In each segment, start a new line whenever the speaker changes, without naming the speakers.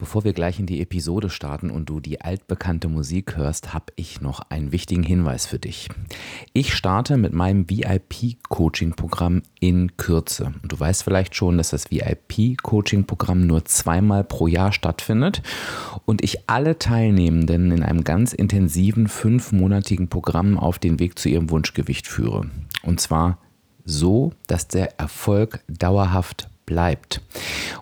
Bevor wir gleich in die Episode starten und du die altbekannte Musik hörst, habe ich noch einen wichtigen Hinweis für dich. Ich starte mit meinem VIP-Coaching-Programm in Kürze. Und du weißt vielleicht schon, dass das VIP-Coaching-Programm nur zweimal pro Jahr stattfindet und ich alle Teilnehmenden in einem ganz intensiven fünfmonatigen Programm auf den Weg zu ihrem Wunschgewicht führe. Und zwar so, dass der Erfolg dauerhaft bleibt.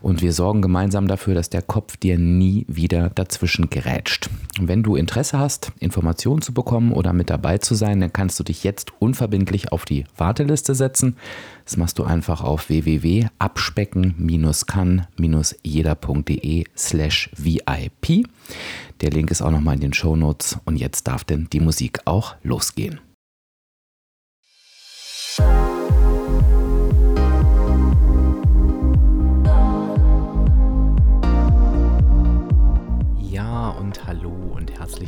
Und wir sorgen gemeinsam dafür, dass der Kopf dir nie wieder dazwischen gerätscht. Wenn du Interesse hast, Informationen zu bekommen oder mit dabei zu sein, dann kannst du dich jetzt unverbindlich auf die Warteliste setzen. Das machst du einfach auf www.abspecken-kann-jeder.de slash VIP. Der Link ist auch nochmal in den Show Notes und jetzt darf denn die Musik auch losgehen.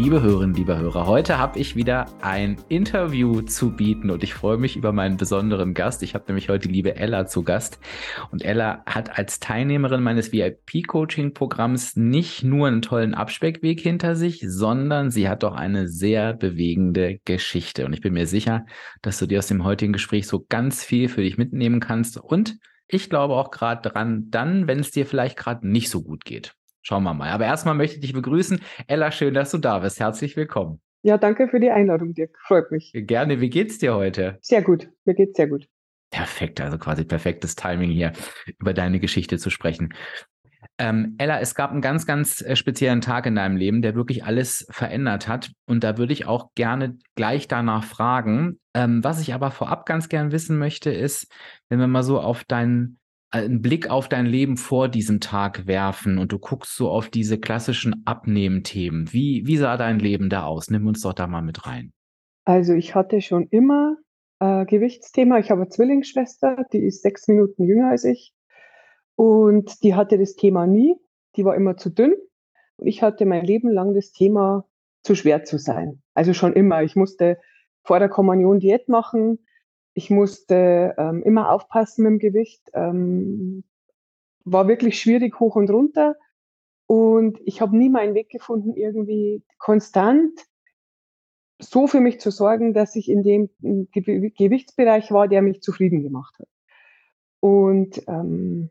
Liebe Hörerinnen, liebe Hörer, heute habe ich wieder ein Interview zu bieten und ich freue mich über meinen besonderen Gast. Ich habe nämlich heute die liebe Ella zu Gast und Ella hat als Teilnehmerin meines VIP-Coaching-Programms nicht nur einen tollen Abspeckweg hinter sich, sondern sie hat auch eine sehr bewegende Geschichte und ich bin mir sicher, dass du dir aus dem heutigen Gespräch so ganz viel für dich mitnehmen kannst und ich glaube auch gerade dran, dann, wenn es dir vielleicht gerade nicht so gut geht. Schauen wir mal. Aber erstmal möchte ich dich begrüßen. Ella, schön, dass du da bist. Herzlich willkommen.
Ja, danke für die Einladung, Dirk. Freut mich.
Gerne. Wie geht's dir heute?
Sehr gut. Mir geht's sehr gut.
Perfekt, also quasi perfektes Timing hier, über deine Geschichte zu sprechen. Ähm, Ella, es gab einen ganz, ganz äh, speziellen Tag in deinem Leben, der wirklich alles verändert hat. Und da würde ich auch gerne gleich danach fragen. Ähm, was ich aber vorab ganz gern wissen möchte, ist, wenn wir mal so auf deinen einen Blick auf dein Leben vor diesem Tag werfen und du guckst so auf diese klassischen Abnehmthemen. Wie, wie sah dein Leben da aus? Nimm uns doch da mal mit rein.
Also ich hatte schon immer äh, Gewichtsthema. Ich habe eine Zwillingsschwester, die ist sechs Minuten jünger als ich. Und die hatte das Thema nie. Die war immer zu dünn. Und ich hatte mein Leben lang das Thema, zu schwer zu sein. Also schon immer. Ich musste vor der Kommunion Diät machen. Ich musste ähm, immer aufpassen mit dem Gewicht. Ähm, war wirklich schwierig hoch und runter. Und ich habe nie meinen Weg gefunden, irgendwie konstant so für mich zu sorgen, dass ich in dem Ge Gewichtsbereich war, der mich zufrieden gemacht hat. Und ähm,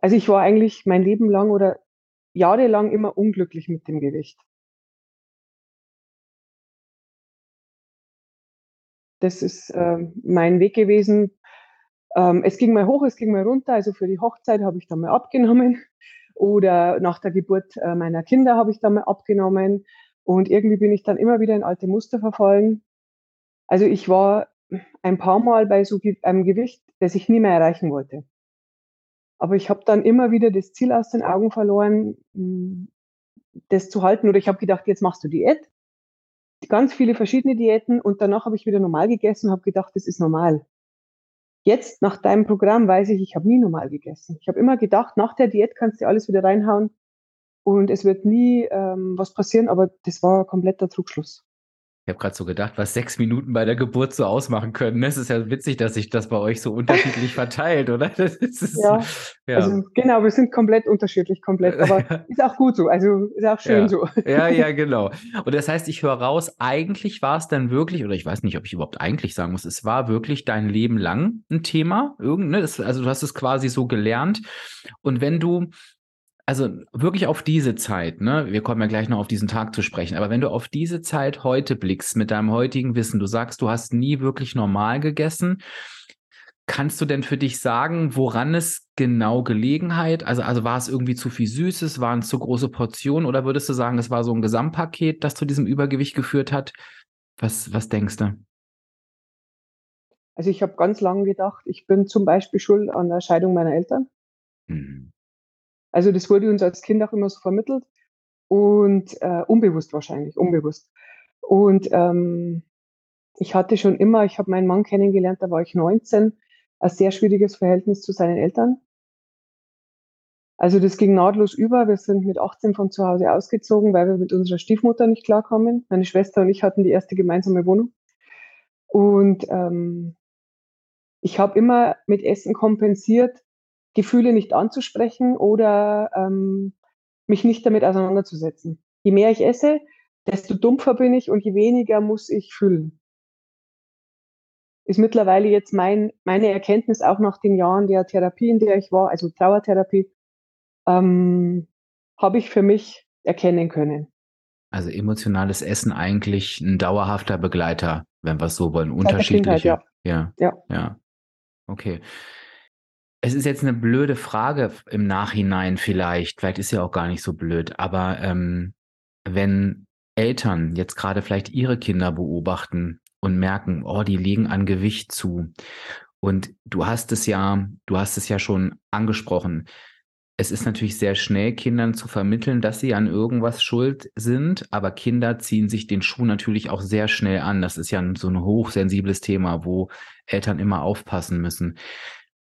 also ich war eigentlich mein Leben lang oder jahrelang immer unglücklich mit dem Gewicht. Das ist äh, mein Weg gewesen. Ähm, es ging mal hoch, es ging mal runter. Also für die Hochzeit habe ich dann mal abgenommen oder nach der Geburt äh, meiner Kinder habe ich dann mal abgenommen. Und irgendwie bin ich dann immer wieder in alte Muster verfallen. Also ich war ein paar Mal bei so einem Gewicht, das ich nie mehr erreichen wollte. Aber ich habe dann immer wieder das Ziel aus den Augen verloren, hm, das zu halten. Oder ich habe gedacht, jetzt machst du Diät ganz viele verschiedene Diäten und danach habe ich wieder normal gegessen und habe gedacht, das ist normal. Jetzt, nach deinem Programm, weiß ich, ich habe nie normal gegessen. Ich habe immer gedacht, nach der Diät kannst du alles wieder reinhauen und es wird nie ähm, was passieren, aber das war kompletter Trugschluss.
Ich habe gerade so gedacht, was sechs Minuten bei der Geburt so ausmachen können. Es ist ja witzig, dass sich das bei euch so unterschiedlich verteilt, oder?
Ist, ja, ja, also genau, wir sind komplett unterschiedlich, komplett. Aber ist auch gut so, also ist auch schön
ja.
so.
Ja, ja, genau. Und das heißt, ich höre raus, eigentlich war es dann wirklich, oder ich weiß nicht, ob ich überhaupt eigentlich sagen muss, es war wirklich dein Leben lang ein Thema. Irgend, ne? also du hast es quasi so gelernt. Und wenn du also wirklich auf diese Zeit, ne? Wir kommen ja gleich noch auf diesen Tag zu sprechen, aber wenn du auf diese Zeit heute blickst mit deinem heutigen Wissen, du sagst, du hast nie wirklich normal gegessen, kannst du denn für dich sagen, woran es genau Gelegenheit? Also, also war es irgendwie zu viel Süßes, waren es zu große Portionen oder würdest du sagen, es war so ein Gesamtpaket, das zu diesem Übergewicht geführt hat? Was, was denkst du?
Also ich habe ganz lange gedacht, ich bin zum Beispiel schuld an der Scheidung meiner Eltern. Mhm. Also das wurde uns als Kind auch immer so vermittelt und äh, unbewusst wahrscheinlich, unbewusst. Und ähm, ich hatte schon immer, ich habe meinen Mann kennengelernt, da war ich 19, ein sehr schwieriges Verhältnis zu seinen Eltern. Also das ging nahtlos über. Wir sind mit 18 von zu Hause ausgezogen, weil wir mit unserer Stiefmutter nicht klarkamen. Meine Schwester und ich hatten die erste gemeinsame Wohnung. Und ähm, ich habe immer mit Essen kompensiert, Gefühle nicht anzusprechen oder ähm, mich nicht damit auseinanderzusetzen. Je mehr ich esse, desto dumpfer bin ich und je weniger muss ich fühlen. Ist mittlerweile jetzt mein, meine Erkenntnis auch nach den Jahren der Therapie, in der ich war, also Trauertherapie, ähm, habe ich für mich erkennen können.
Also emotionales Essen eigentlich ein dauerhafter Begleiter, wenn wir es so wollen. Unterschiedliche.
ja. ja. Ja.
Ja. Okay. Es ist jetzt eine blöde Frage im Nachhinein vielleicht. Vielleicht ist ja auch gar nicht so blöd. Aber ähm, wenn Eltern jetzt gerade vielleicht ihre Kinder beobachten und merken, oh, die legen an Gewicht zu. Und du hast es ja, du hast es ja schon angesprochen es ist natürlich sehr schnell, Kindern zu vermitteln, dass sie an irgendwas schuld sind, aber Kinder ziehen sich den Schuh natürlich auch sehr schnell an. Das ist ja so ein hochsensibles Thema, wo Eltern immer aufpassen müssen.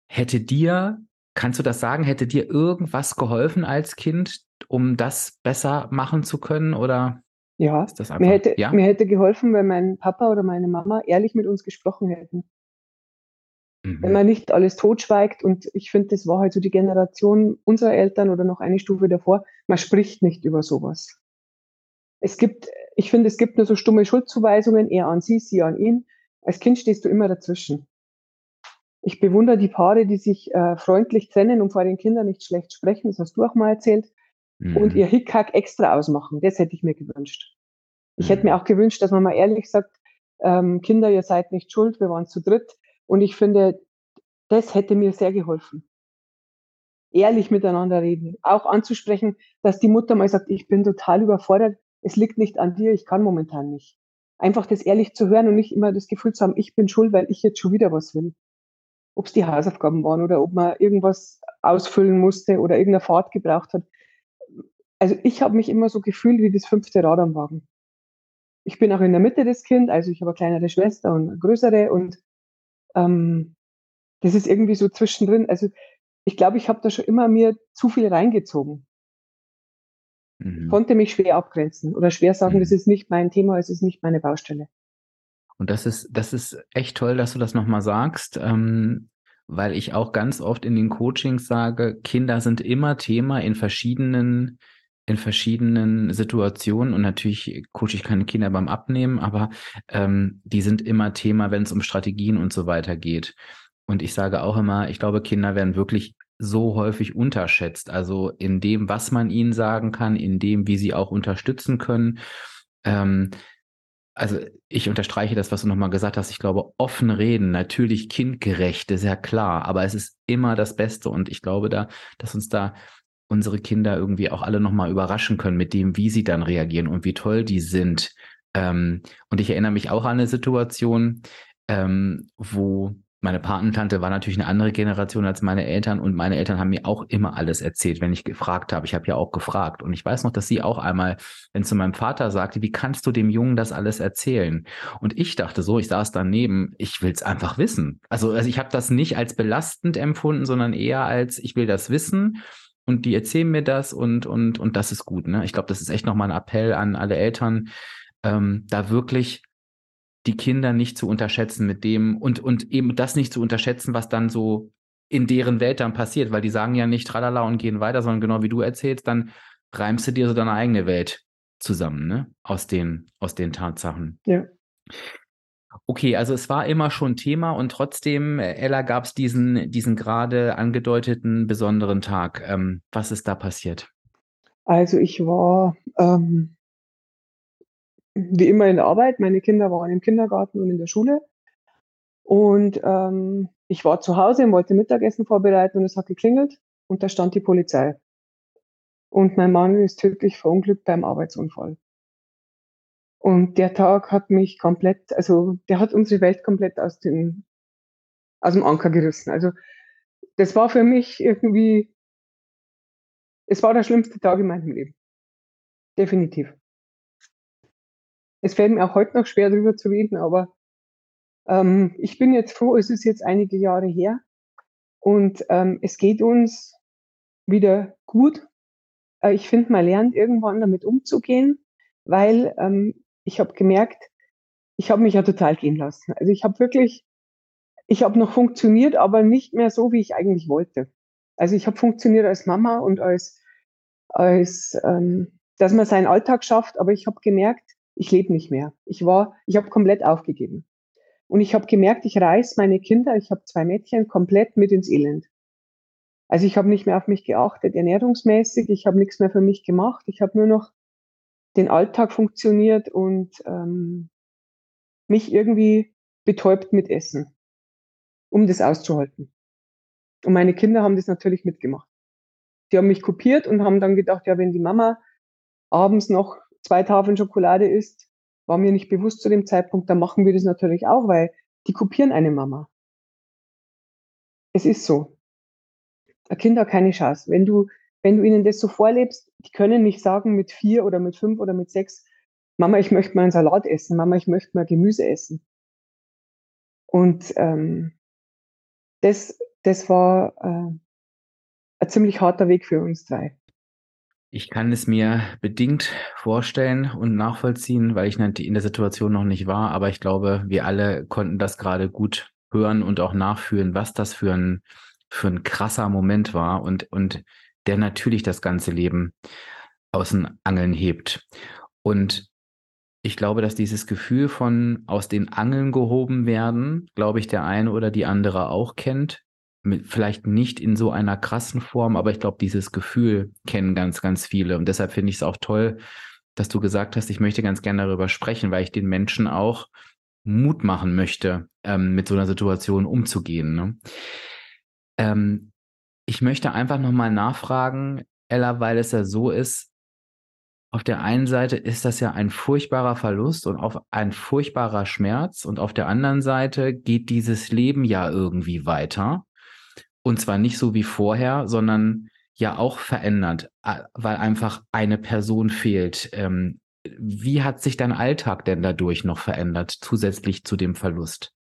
Hätte dir, kannst du das sagen, hätte dir irgendwas geholfen als Kind, um das besser machen zu können oder?
Ja, einfach, mir, hätte, ja? mir hätte geholfen, wenn mein Papa oder meine Mama ehrlich mit uns gesprochen hätten. Mhm. Wenn man nicht alles totschweigt und ich finde, das war halt so die Generation unserer Eltern oder noch eine Stufe davor, man spricht nicht über sowas. Es gibt, ich finde, es gibt nur so stumme Schuldzuweisungen, er an sie, sie an ihn. Als Kind stehst du immer dazwischen. Ich bewundere die Paare, die sich äh, freundlich trennen und vor den Kindern nicht schlecht sprechen, das hast du auch mal erzählt, mhm. und ihr Hickhack extra ausmachen. Das hätte ich mir gewünscht. Ich mhm. hätte mir auch gewünscht, dass man mal ehrlich sagt, ähm, Kinder, ihr seid nicht schuld, wir waren zu dritt. Und ich finde, das hätte mir sehr geholfen. Ehrlich miteinander reden, auch anzusprechen, dass die Mutter mal sagt, ich bin total überfordert, es liegt nicht an dir, ich kann momentan nicht. Einfach das ehrlich zu hören und nicht immer das Gefühl zu haben, ich bin schuld, weil ich jetzt schon wieder was will. Ob es die Hausaufgaben waren oder ob man irgendwas ausfüllen musste oder irgendeine Fahrt gebraucht hat. Also ich habe mich immer so gefühlt wie das fünfte Rad am Wagen. Ich bin auch in der Mitte des Kind, also ich habe eine kleinere Schwester und eine größere und ähm, das ist irgendwie so zwischendrin. Also ich glaube, ich habe da schon immer mir zu viel reingezogen. Mhm. Konnte mich schwer abgrenzen oder schwer sagen, mhm. das ist nicht mein Thema, es ist nicht meine Baustelle.
Und das ist, das ist echt toll, dass du das nochmal sagst, ähm, weil ich auch ganz oft in den Coachings sage, Kinder sind immer Thema in verschiedenen in verschiedenen Situationen und natürlich coache ich keine Kinder beim Abnehmen, aber ähm, die sind immer Thema, wenn es um Strategien und so weiter geht. Und ich sage auch immer, ich glaube, Kinder werden wirklich so häufig unterschätzt. Also in dem, was man ihnen sagen kann, in dem, wie sie auch unterstützen können. Ähm, also ich unterstreiche das, was du nochmal gesagt hast. Ich glaube, offen reden, natürlich kindgerecht, ist ja klar, aber es ist immer das Beste. Und ich glaube da, dass uns da unsere Kinder irgendwie auch alle nochmal überraschen können mit dem, wie sie dann reagieren und wie toll die sind. Ähm, und ich erinnere mich auch an eine Situation, ähm, wo meine Patentante war natürlich eine andere Generation als meine Eltern und meine Eltern haben mir auch immer alles erzählt, wenn ich gefragt habe. Ich habe ja auch gefragt und ich weiß noch, dass sie auch einmal, wenn zu meinem Vater sagte, wie kannst du dem Jungen das alles erzählen? Und ich dachte so, ich saß daneben, ich will es einfach wissen. Also, also ich habe das nicht als belastend empfunden, sondern eher als ich will das wissen und die erzählen mir das und und und das ist gut. Ne? Ich glaube, das ist echt nochmal ein Appell an alle Eltern, ähm, da wirklich die Kinder nicht zu unterschätzen mit dem und, und eben das nicht zu unterschätzen, was dann so in deren Welt dann passiert, weil die sagen ja nicht tralala und gehen weiter, sondern genau wie du erzählst, dann reimst du dir so deine eigene Welt zusammen, ne? Aus den, aus den Tatsachen.
Ja.
Okay, also es war immer schon Thema und trotzdem, Ella, gab es diesen, diesen gerade angedeuteten besonderen Tag. Ähm, was ist da passiert?
Also ich war ähm, wie immer in der Arbeit. Meine Kinder waren im Kindergarten und in der Schule. Und ähm, ich war zu Hause und wollte Mittagessen vorbereiten und es hat geklingelt und da stand die Polizei. Und mein Mann ist tödlich verunglückt beim Arbeitsunfall. Und der Tag hat mich komplett, also der hat unsere Welt komplett aus dem, aus dem Anker gerissen. Also das war für mich irgendwie, es war der schlimmste Tag in meinem Leben. Definitiv. Es fällt mir auch heute noch schwer, darüber zu reden, aber ähm, ich bin jetzt froh, es ist jetzt einige Jahre her und ähm, es geht uns wieder gut. Äh, ich finde, man lernt irgendwann damit umzugehen, weil ähm, ich habe gemerkt, ich habe mich ja total gehen lassen. Also ich habe wirklich, ich habe noch funktioniert, aber nicht mehr so, wie ich eigentlich wollte. Also ich habe funktioniert als Mama und als, als ähm, dass man seinen Alltag schafft, aber ich habe gemerkt, ich lebe nicht mehr. Ich war, ich habe komplett aufgegeben. Und ich habe gemerkt, ich reiß meine Kinder, ich habe zwei Mädchen, komplett mit ins Elend. Also ich habe nicht mehr auf mich geachtet, ernährungsmäßig, ich habe nichts mehr für mich gemacht, ich habe nur noch den Alltag funktioniert und ähm, mich irgendwie betäubt mit Essen, um das auszuhalten. Und meine Kinder haben das natürlich mitgemacht. Die haben mich kopiert und haben dann gedacht, ja, wenn die Mama abends noch zwei Tafeln Schokolade isst, war mir nicht bewusst zu dem Zeitpunkt, dann machen wir das natürlich auch, weil die kopieren eine Mama. Es ist so. Ein Kind hat keine Chance. Wenn du, wenn du ihnen das so vorlebst, die können nicht sagen mit vier oder mit fünf oder mit sechs, Mama, ich möchte mal einen Salat essen, Mama, ich möchte mal Gemüse essen. Und ähm, das, das war äh, ein ziemlich harter Weg für uns drei.
Ich kann es mir bedingt vorstellen und nachvollziehen, weil ich in der Situation noch nicht war, aber ich glaube, wir alle konnten das gerade gut hören und auch nachfühlen, was das für ein, für ein krasser Moment war und, und der natürlich das ganze Leben aus den Angeln hebt. Und ich glaube, dass dieses Gefühl von aus den Angeln gehoben werden, glaube ich, der eine oder die andere auch kennt mit, vielleicht nicht in so einer krassen Form, aber ich glaube, dieses Gefühl kennen ganz, ganz viele. Und deshalb finde ich es auch toll, dass du gesagt hast, ich möchte ganz gerne darüber sprechen, weil ich den Menschen auch Mut machen möchte, ähm, mit so einer Situation umzugehen. Ne? Ähm, ich möchte einfach nochmal nachfragen, Ella, weil es ja so ist, auf der einen Seite ist das ja ein furchtbarer Verlust und auf ein furchtbarer Schmerz und auf der anderen Seite geht dieses Leben ja irgendwie weiter. Und zwar nicht so wie vorher, sondern ja auch verändert, weil einfach eine Person fehlt. Ähm, wie hat sich dein Alltag denn dadurch noch verändert, zusätzlich zu dem Verlust?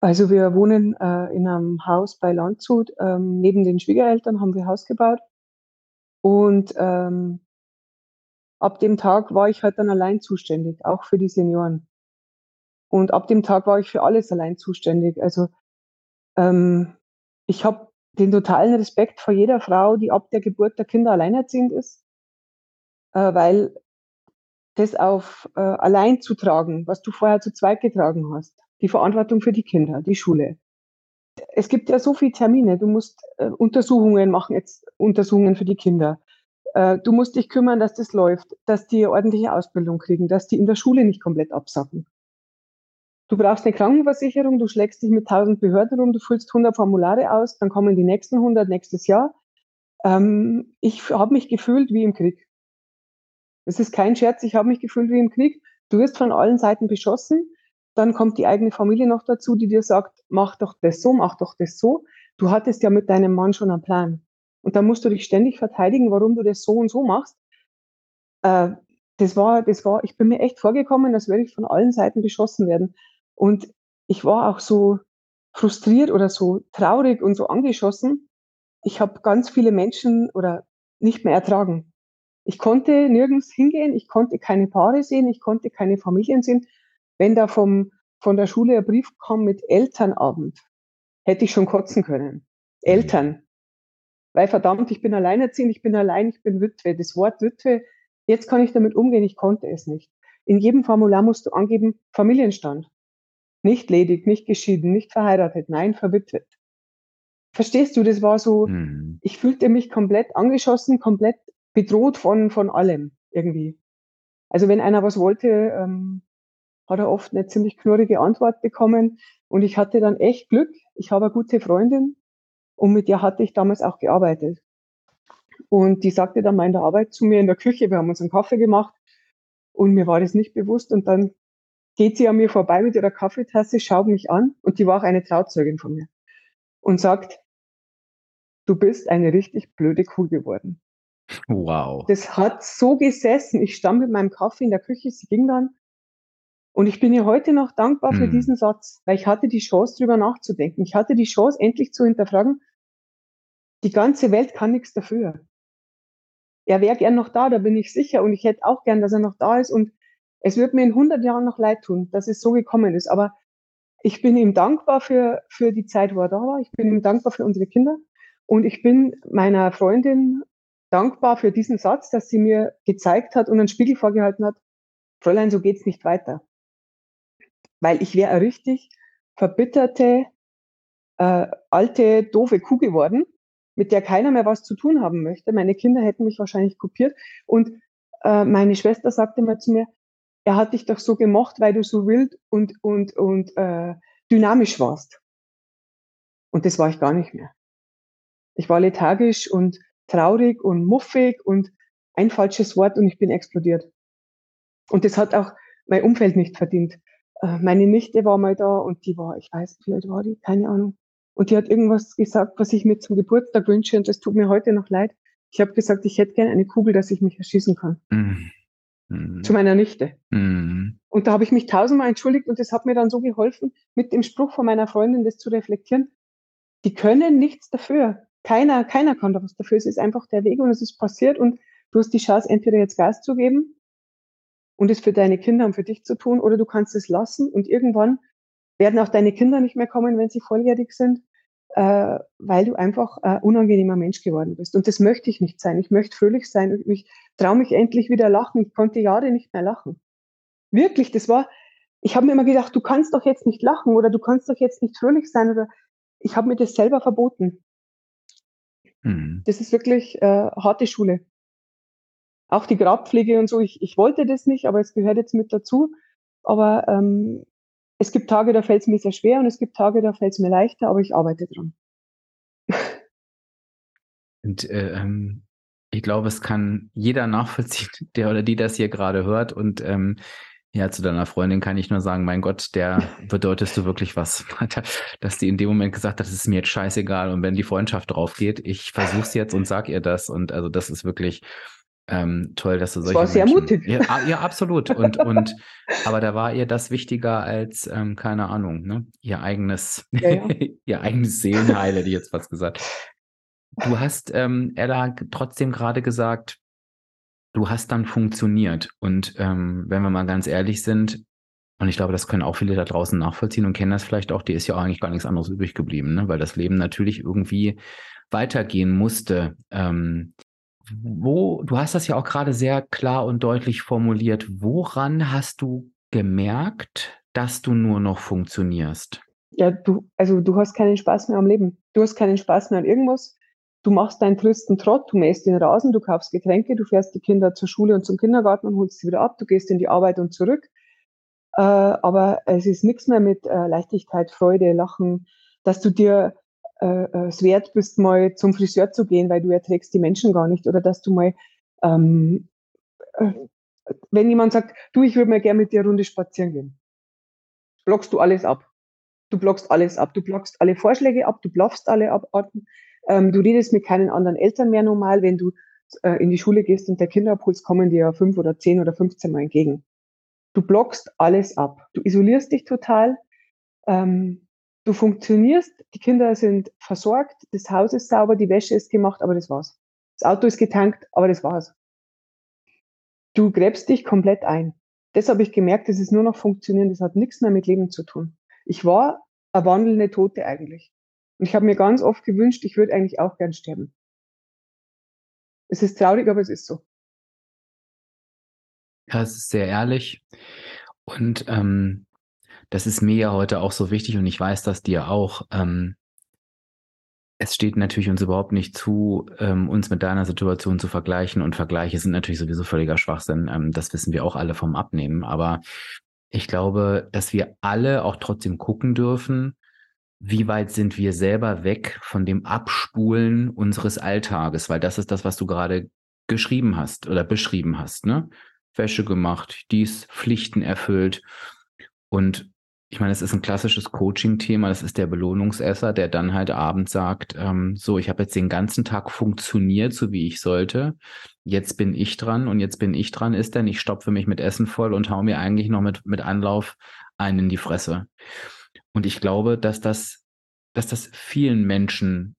Also wir wohnen äh, in einem Haus bei Landshut. Ähm, neben den Schwiegereltern haben wir Haus gebaut. Und ähm, ab dem Tag war ich halt dann allein zuständig, auch für die Senioren. Und ab dem Tag war ich für alles allein zuständig. Also ähm, ich habe den totalen Respekt vor jeder Frau, die ab der Geburt der Kinder alleinerziehend ist, äh, weil das auf äh, allein zu tragen, was du vorher zu zweit getragen hast, die Verantwortung für die Kinder, die Schule. Es gibt ja so viele Termine. Du musst äh, Untersuchungen machen, jetzt Untersuchungen für die Kinder. Äh, du musst dich kümmern, dass das läuft, dass die ordentliche Ausbildung kriegen, dass die in der Schule nicht komplett absacken. Du brauchst eine Krankenversicherung, du schlägst dich mit tausend Behörden rum, du füllst 100 Formulare aus, dann kommen die nächsten 100 nächstes Jahr. Ähm, ich habe mich gefühlt wie im Krieg. Es ist kein Scherz, ich habe mich gefühlt wie im Krieg. Du wirst von allen Seiten beschossen, dann kommt die eigene Familie noch dazu, die dir sagt, mach doch das so, mach doch das so. Du hattest ja mit deinem Mann schon einen Plan. Und dann musst du dich ständig verteidigen, warum du das so und so machst. Äh, das war, das war, ich bin mir echt vorgekommen, als würde ich von allen Seiten beschossen werden. Und ich war auch so frustriert oder so traurig und so angeschossen. Ich habe ganz viele Menschen oder nicht mehr ertragen. Ich konnte nirgends hingehen, ich konnte keine Paare sehen, ich konnte keine Familien sehen. Wenn da vom, von der Schule ein Brief kam mit Elternabend, hätte ich schon kotzen können. Mhm. Eltern. Weil verdammt, ich bin alleinerziehend, ich bin allein, ich bin Witwe. Das Wort Witwe, jetzt kann ich damit umgehen, ich konnte es nicht. In jedem Formular musst du angeben, Familienstand. Nicht ledig, nicht geschieden, nicht verheiratet, nein, verwitwet. Verstehst du, das war so, mhm. ich fühlte mich komplett angeschossen, komplett bedroht von, von allem irgendwie. Also wenn einer was wollte, ähm, hat er oft eine ziemlich knurrige Antwort bekommen. Und ich hatte dann echt Glück. Ich habe eine gute Freundin und mit der hatte ich damals auch gearbeitet. Und die sagte dann mal in der Arbeit zu mir in der Küche, wir haben uns einen Kaffee gemacht und mir war das nicht bewusst. Und dann geht sie an mir vorbei mit ihrer Kaffeetasse, schaut mich an und die war auch eine Trauzeugin von mir und sagt, du bist eine richtig blöde Kuh geworden.
Wow.
Das hat so gesessen. Ich stand mit meinem Kaffee in der Küche, sie ging dann Und ich bin ihr heute noch dankbar mhm. für diesen Satz, weil ich hatte die Chance, drüber nachzudenken. Ich hatte die Chance, endlich zu hinterfragen, die ganze Welt kann nichts dafür. Er wäre gern noch da, da bin ich sicher. Und ich hätte auch gern, dass er noch da ist. Und es wird mir in 100 Jahren noch leid tun, dass es so gekommen ist. Aber ich bin ihm dankbar für, für die Zeit, wo er da war. Ich bin ihm dankbar für unsere Kinder. Und ich bin meiner Freundin dankbar für diesen Satz, dass sie mir gezeigt hat und einen Spiegel vorgehalten hat. Fräulein, so geht's nicht weiter. Weil ich wäre richtig verbitterte, äh, alte, doofe Kuh geworden, mit der keiner mehr was zu tun haben möchte. Meine Kinder hätten mich wahrscheinlich kopiert. Und äh, meine Schwester sagte mal zu mir, er hat dich doch so gemocht, weil du so wild und, und, und äh, dynamisch warst. Und das war ich gar nicht mehr. Ich war lethargisch und traurig und muffig und ein falsches Wort und ich bin explodiert. Und das hat auch mein Umfeld nicht verdient. Äh, meine Nichte war mal da und die war, ich weiß, wie alt war die? Keine Ahnung. Und die hat irgendwas gesagt, was ich mir zum Geburtstag wünsche und das tut mir heute noch leid. Ich habe gesagt, ich hätte gerne eine Kugel, dass ich mich erschießen kann. Mhm. Mhm. Zu meiner Nichte. Mhm. Und da habe ich mich tausendmal entschuldigt und das hat mir dann so geholfen, mit dem Spruch von meiner Freundin das zu reflektieren. Die können nichts dafür. Keiner, keiner kann da was dafür. Es ist einfach der Weg und es ist passiert und du hast die Chance, entweder jetzt Gas zu geben und es für deine Kinder und für dich zu tun oder du kannst es lassen und irgendwann werden auch deine Kinder nicht mehr kommen, wenn sie volljährig sind äh, weil du einfach ein unangenehmer Mensch geworden bist. Und das möchte ich nicht sein. Ich möchte fröhlich sein und ich traue mich endlich wieder lachen. Ich konnte Jahre nicht mehr lachen. Wirklich, das war, ich habe mir immer gedacht, du kannst doch jetzt nicht lachen oder du kannst doch jetzt nicht fröhlich sein oder ich habe mir das selber verboten. Mhm. Das ist wirklich äh, harte Schule. Auch die Grabpflege und so, ich, ich wollte das nicht, aber es gehört jetzt mit dazu. Aber ähm, es gibt Tage, da fällt es mir sehr schwer und es gibt Tage, da fällt es mir leichter, aber ich arbeite dran.
Und äh, ähm, ich glaube, es kann jeder nachvollziehen, der oder die das hier gerade hört. Und ähm, ja, zu deiner Freundin kann ich nur sagen, mein Gott, der bedeutest du wirklich was. Dass die in dem Moment gesagt hat, das ist mir jetzt scheißegal. Und wenn die Freundschaft drauf geht, ich versuch's jetzt und sag ihr das. Und also das ist wirklich ähm, toll, dass du solche.
Das war sehr Menschen, mutig.
Ja, ah, ja, absolut. Und, und, aber da war ihr das wichtiger als, ähm, keine Ahnung, ne? ihr eigenes, ja, ja. ihr eigenes Seelenheil, hätte ich jetzt fast gesagt. Du hast, ähm, Ella, trotzdem gerade gesagt, du hast dann funktioniert. Und ähm, wenn wir mal ganz ehrlich sind, und ich glaube, das können auch viele da draußen nachvollziehen und kennen das vielleicht auch, dir ist ja auch eigentlich gar nichts anderes übrig geblieben, ne? weil das Leben natürlich irgendwie weitergehen musste. Ähm, wo, du hast das ja auch gerade sehr klar und deutlich formuliert. Woran hast du gemerkt, dass du nur noch funktionierst?
Ja, du, also du hast keinen Spaß mehr am Leben. Du hast keinen Spaß mehr an irgendwas. Du machst deinen tristen Trott, du mähst den Rasen, du kaufst Getränke, du fährst die Kinder zur Schule und zum Kindergarten und holst sie wieder ab, du gehst in die Arbeit und zurück. Äh, aber es ist nichts mehr mit äh, Leichtigkeit, Freude, Lachen, dass du dir äh, äh, es wert bist, mal zum Friseur zu gehen, weil du erträgst die Menschen gar nicht. Oder dass du mal, ähm, äh, wenn jemand sagt, du, ich würde mal gerne mit dir eine Runde spazieren gehen, blockst du alles ab. Du blockst alles ab. Du blockst alle Vorschläge ab, du bluffst alle ab. Ähm, du redest mit keinen anderen Eltern mehr normal. Wenn du äh, in die Schule gehst und der Kinder abholst, kommen dir ja fünf oder zehn oder 15 Mal entgegen. Du blockst alles ab. Du isolierst dich total. Ähm, Du funktionierst, die Kinder sind versorgt, das Haus ist sauber, die Wäsche ist gemacht, aber das war's. Das Auto ist getankt, aber das war's. Du gräbst dich komplett ein. Das habe ich gemerkt, das ist nur noch funktionieren, das hat nichts mehr mit Leben zu tun. Ich war eine wandelnde Tote eigentlich. Und ich habe mir ganz oft gewünscht, ich würde eigentlich auch gern sterben. Es ist traurig, aber es ist so.
Ja, es ist sehr ehrlich. Und ähm, das ist mir ja heute auch so wichtig und ich weiß, dass dir auch. Ähm, es steht natürlich uns überhaupt nicht zu, ähm, uns mit deiner Situation zu vergleichen und Vergleiche sind natürlich sowieso völliger Schwachsinn. Ähm, das wissen wir auch alle vom Abnehmen. Aber ich glaube, dass wir alle auch trotzdem gucken dürfen, wie weit sind wir selber weg von dem Abspulen unseres Alltages, weil das ist das, was du gerade geschrieben hast oder beschrieben hast, ne? Wäsche gemacht, dies, Pflichten erfüllt. Und ich meine, es ist ein klassisches Coaching-Thema, das ist der Belohnungsesser, der dann halt abends sagt, ähm, so, ich habe jetzt den ganzen Tag funktioniert, so wie ich sollte. jetzt bin ich dran und jetzt bin ich dran ist denn, ich stopfe mich mit Essen voll und hau mir eigentlich noch mit, mit Anlauf einen in die Fresse. Und ich glaube, dass das, dass das vielen Menschen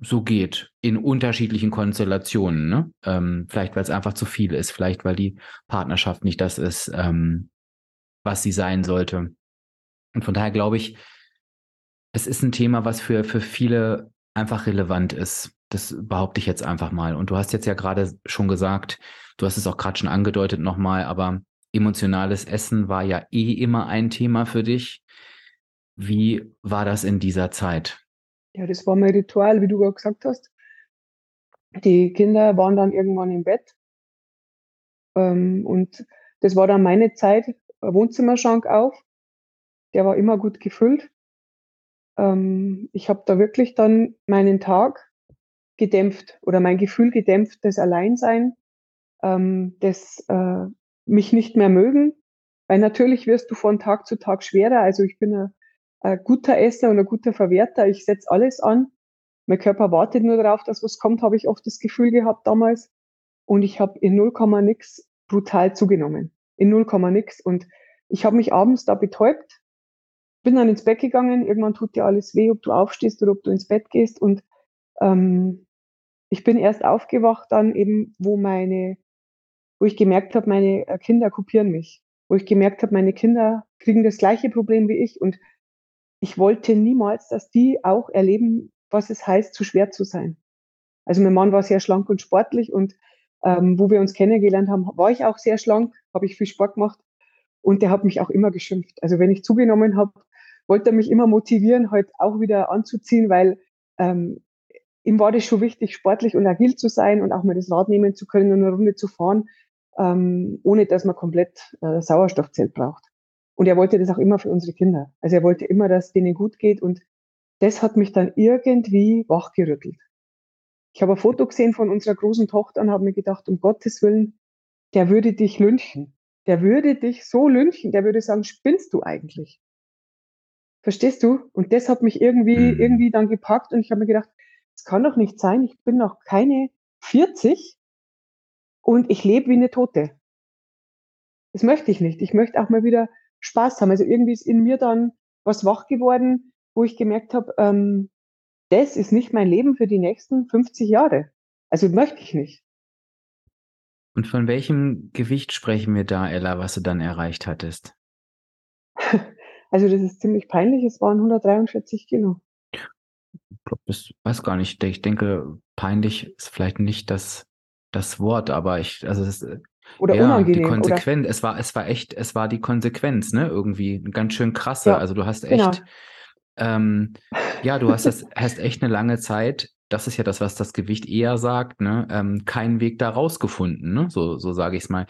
so geht, in unterschiedlichen Konstellationen. Ne? Ähm, vielleicht, weil es einfach zu viel ist, vielleicht, weil die Partnerschaft nicht das ist, ähm, was sie sein sollte. Und von daher glaube ich, es ist ein Thema, was für, für viele einfach relevant ist. Das behaupte ich jetzt einfach mal. Und du hast jetzt ja gerade schon gesagt, du hast es auch gerade schon angedeutet nochmal, aber emotionales Essen war ja eh immer ein Thema für dich. Wie war das in dieser Zeit?
Ja, das war mein Ritual, wie du gerade gesagt hast. Die Kinder waren dann irgendwann im Bett. Ähm, und das war dann meine Zeit, Wohnzimmerschrank auf. Der war immer gut gefüllt. Ähm, ich habe da wirklich dann meinen Tag gedämpft oder mein Gefühl gedämpft, das Alleinsein, ähm, das äh, mich nicht mehr mögen. Weil natürlich wirst du von Tag zu Tag schwerer. Also ich bin ein, ein guter Esser und ein guter Verwerter. Ich setze alles an. Mein Körper wartet nur darauf, dass was kommt, habe ich oft das Gefühl gehabt damals. Und ich habe in 0, nix brutal zugenommen. In 0, nix. Und ich habe mich abends da betäubt, bin dann ins Bett gegangen. Irgendwann tut dir alles weh, ob du aufstehst oder ob du ins Bett gehst. Und ähm, ich bin erst aufgewacht dann eben, wo meine, wo ich gemerkt habe, meine äh, Kinder kopieren mich. Wo ich gemerkt habe, meine Kinder kriegen das gleiche Problem wie ich. Und ich wollte niemals, dass die auch erleben, was es heißt, zu schwer zu sein. Also mein Mann war sehr schlank und sportlich und ähm, wo wir uns kennengelernt haben, war ich auch sehr schlank, habe ich viel Sport gemacht und der hat mich auch immer geschimpft. Also wenn ich zugenommen habe, wollte er mich immer motivieren, heute halt auch wieder anzuziehen, weil ähm, ihm war das schon wichtig, sportlich und agil zu sein und auch mal das Rad nehmen zu können und eine Runde zu fahren, ähm, ohne dass man komplett äh, Sauerstoffzelt braucht. Und er wollte das auch immer für unsere Kinder. Also er wollte immer, dass denen gut geht und das hat mich dann irgendwie wachgerüttelt. Ich habe ein Foto gesehen von unserer großen Tochter und habe mir gedacht, um Gottes Willen, der würde dich lynchen. Der würde dich so lynchen, der würde sagen, spinnst du eigentlich? Verstehst du? Und das hat mich irgendwie, mhm. irgendwie dann gepackt und ich habe mir gedacht, es kann doch nicht sein, ich bin noch keine 40 und ich lebe wie eine Tote. Das möchte ich nicht. Ich möchte auch mal wieder Spaß haben. Also irgendwie ist in mir dann was wach geworden, wo ich gemerkt habe, ähm, das ist nicht mein Leben für die nächsten 50 Jahre. Also möchte ich nicht.
Und von welchem Gewicht sprechen wir da, Ella, was du dann erreicht hattest?
Also das ist ziemlich peinlich. Es waren 143 Kilo.
Ich weiß gar nicht. Ich denke, peinlich ist vielleicht nicht das, das Wort, aber ich, also es ist, äh,
oder
ja,
unangenehm.
Die Konsequenz, oder? es war, es war echt, es war die Konsequenz, ne? Irgendwie ganz schön krasse. Ja, also du hast echt, genau. ähm, ja, du hast das, hast echt eine lange Zeit das ist ja das, was das Gewicht eher sagt, ne? ähm, keinen Weg da rausgefunden, ne? so, so sage ich es mal.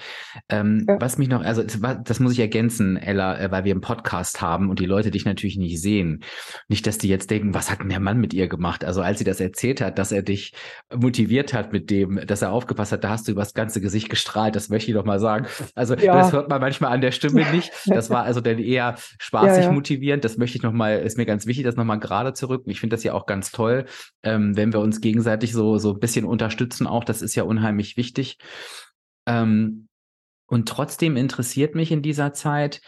Ähm, ja. Was mich noch, also das muss ich ergänzen, Ella, äh, weil wir einen Podcast haben und die Leute dich natürlich nicht sehen. Nicht, dass die jetzt denken, was hat denn der Mann mit ihr gemacht? Also als sie das erzählt hat, dass er dich motiviert hat mit dem, dass er aufgepasst hat, da hast du übers ganze Gesicht gestrahlt, das möchte ich doch mal sagen. Also ja. das hört man manchmal an der Stimme nicht. Das war also dann eher spaßig ja, motivierend. Das möchte ich nochmal, ist mir ganz wichtig, das nochmal gerade zurück. Ich finde das ja auch ganz toll, ähm, wenn wir uns gegenseitig so, so ein bisschen unterstützen auch. Das ist ja unheimlich wichtig. Ähm, und trotzdem interessiert mich in dieser Zeit,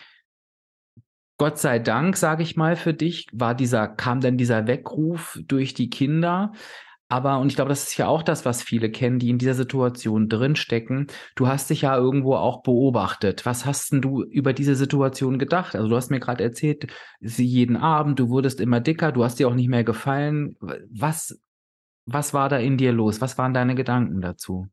Gott sei Dank, sage ich mal für dich, war dieser, kam dann dieser Weckruf durch die Kinder. Aber, und ich glaube, das ist ja auch das, was viele kennen, die in dieser Situation drinstecken. Du hast dich ja irgendwo auch beobachtet. Was hast denn du über diese Situation gedacht? Also du hast mir gerade erzählt, sie jeden Abend, du wurdest immer dicker, du hast dir auch nicht mehr gefallen. Was, was war da in dir los? Was waren deine Gedanken dazu?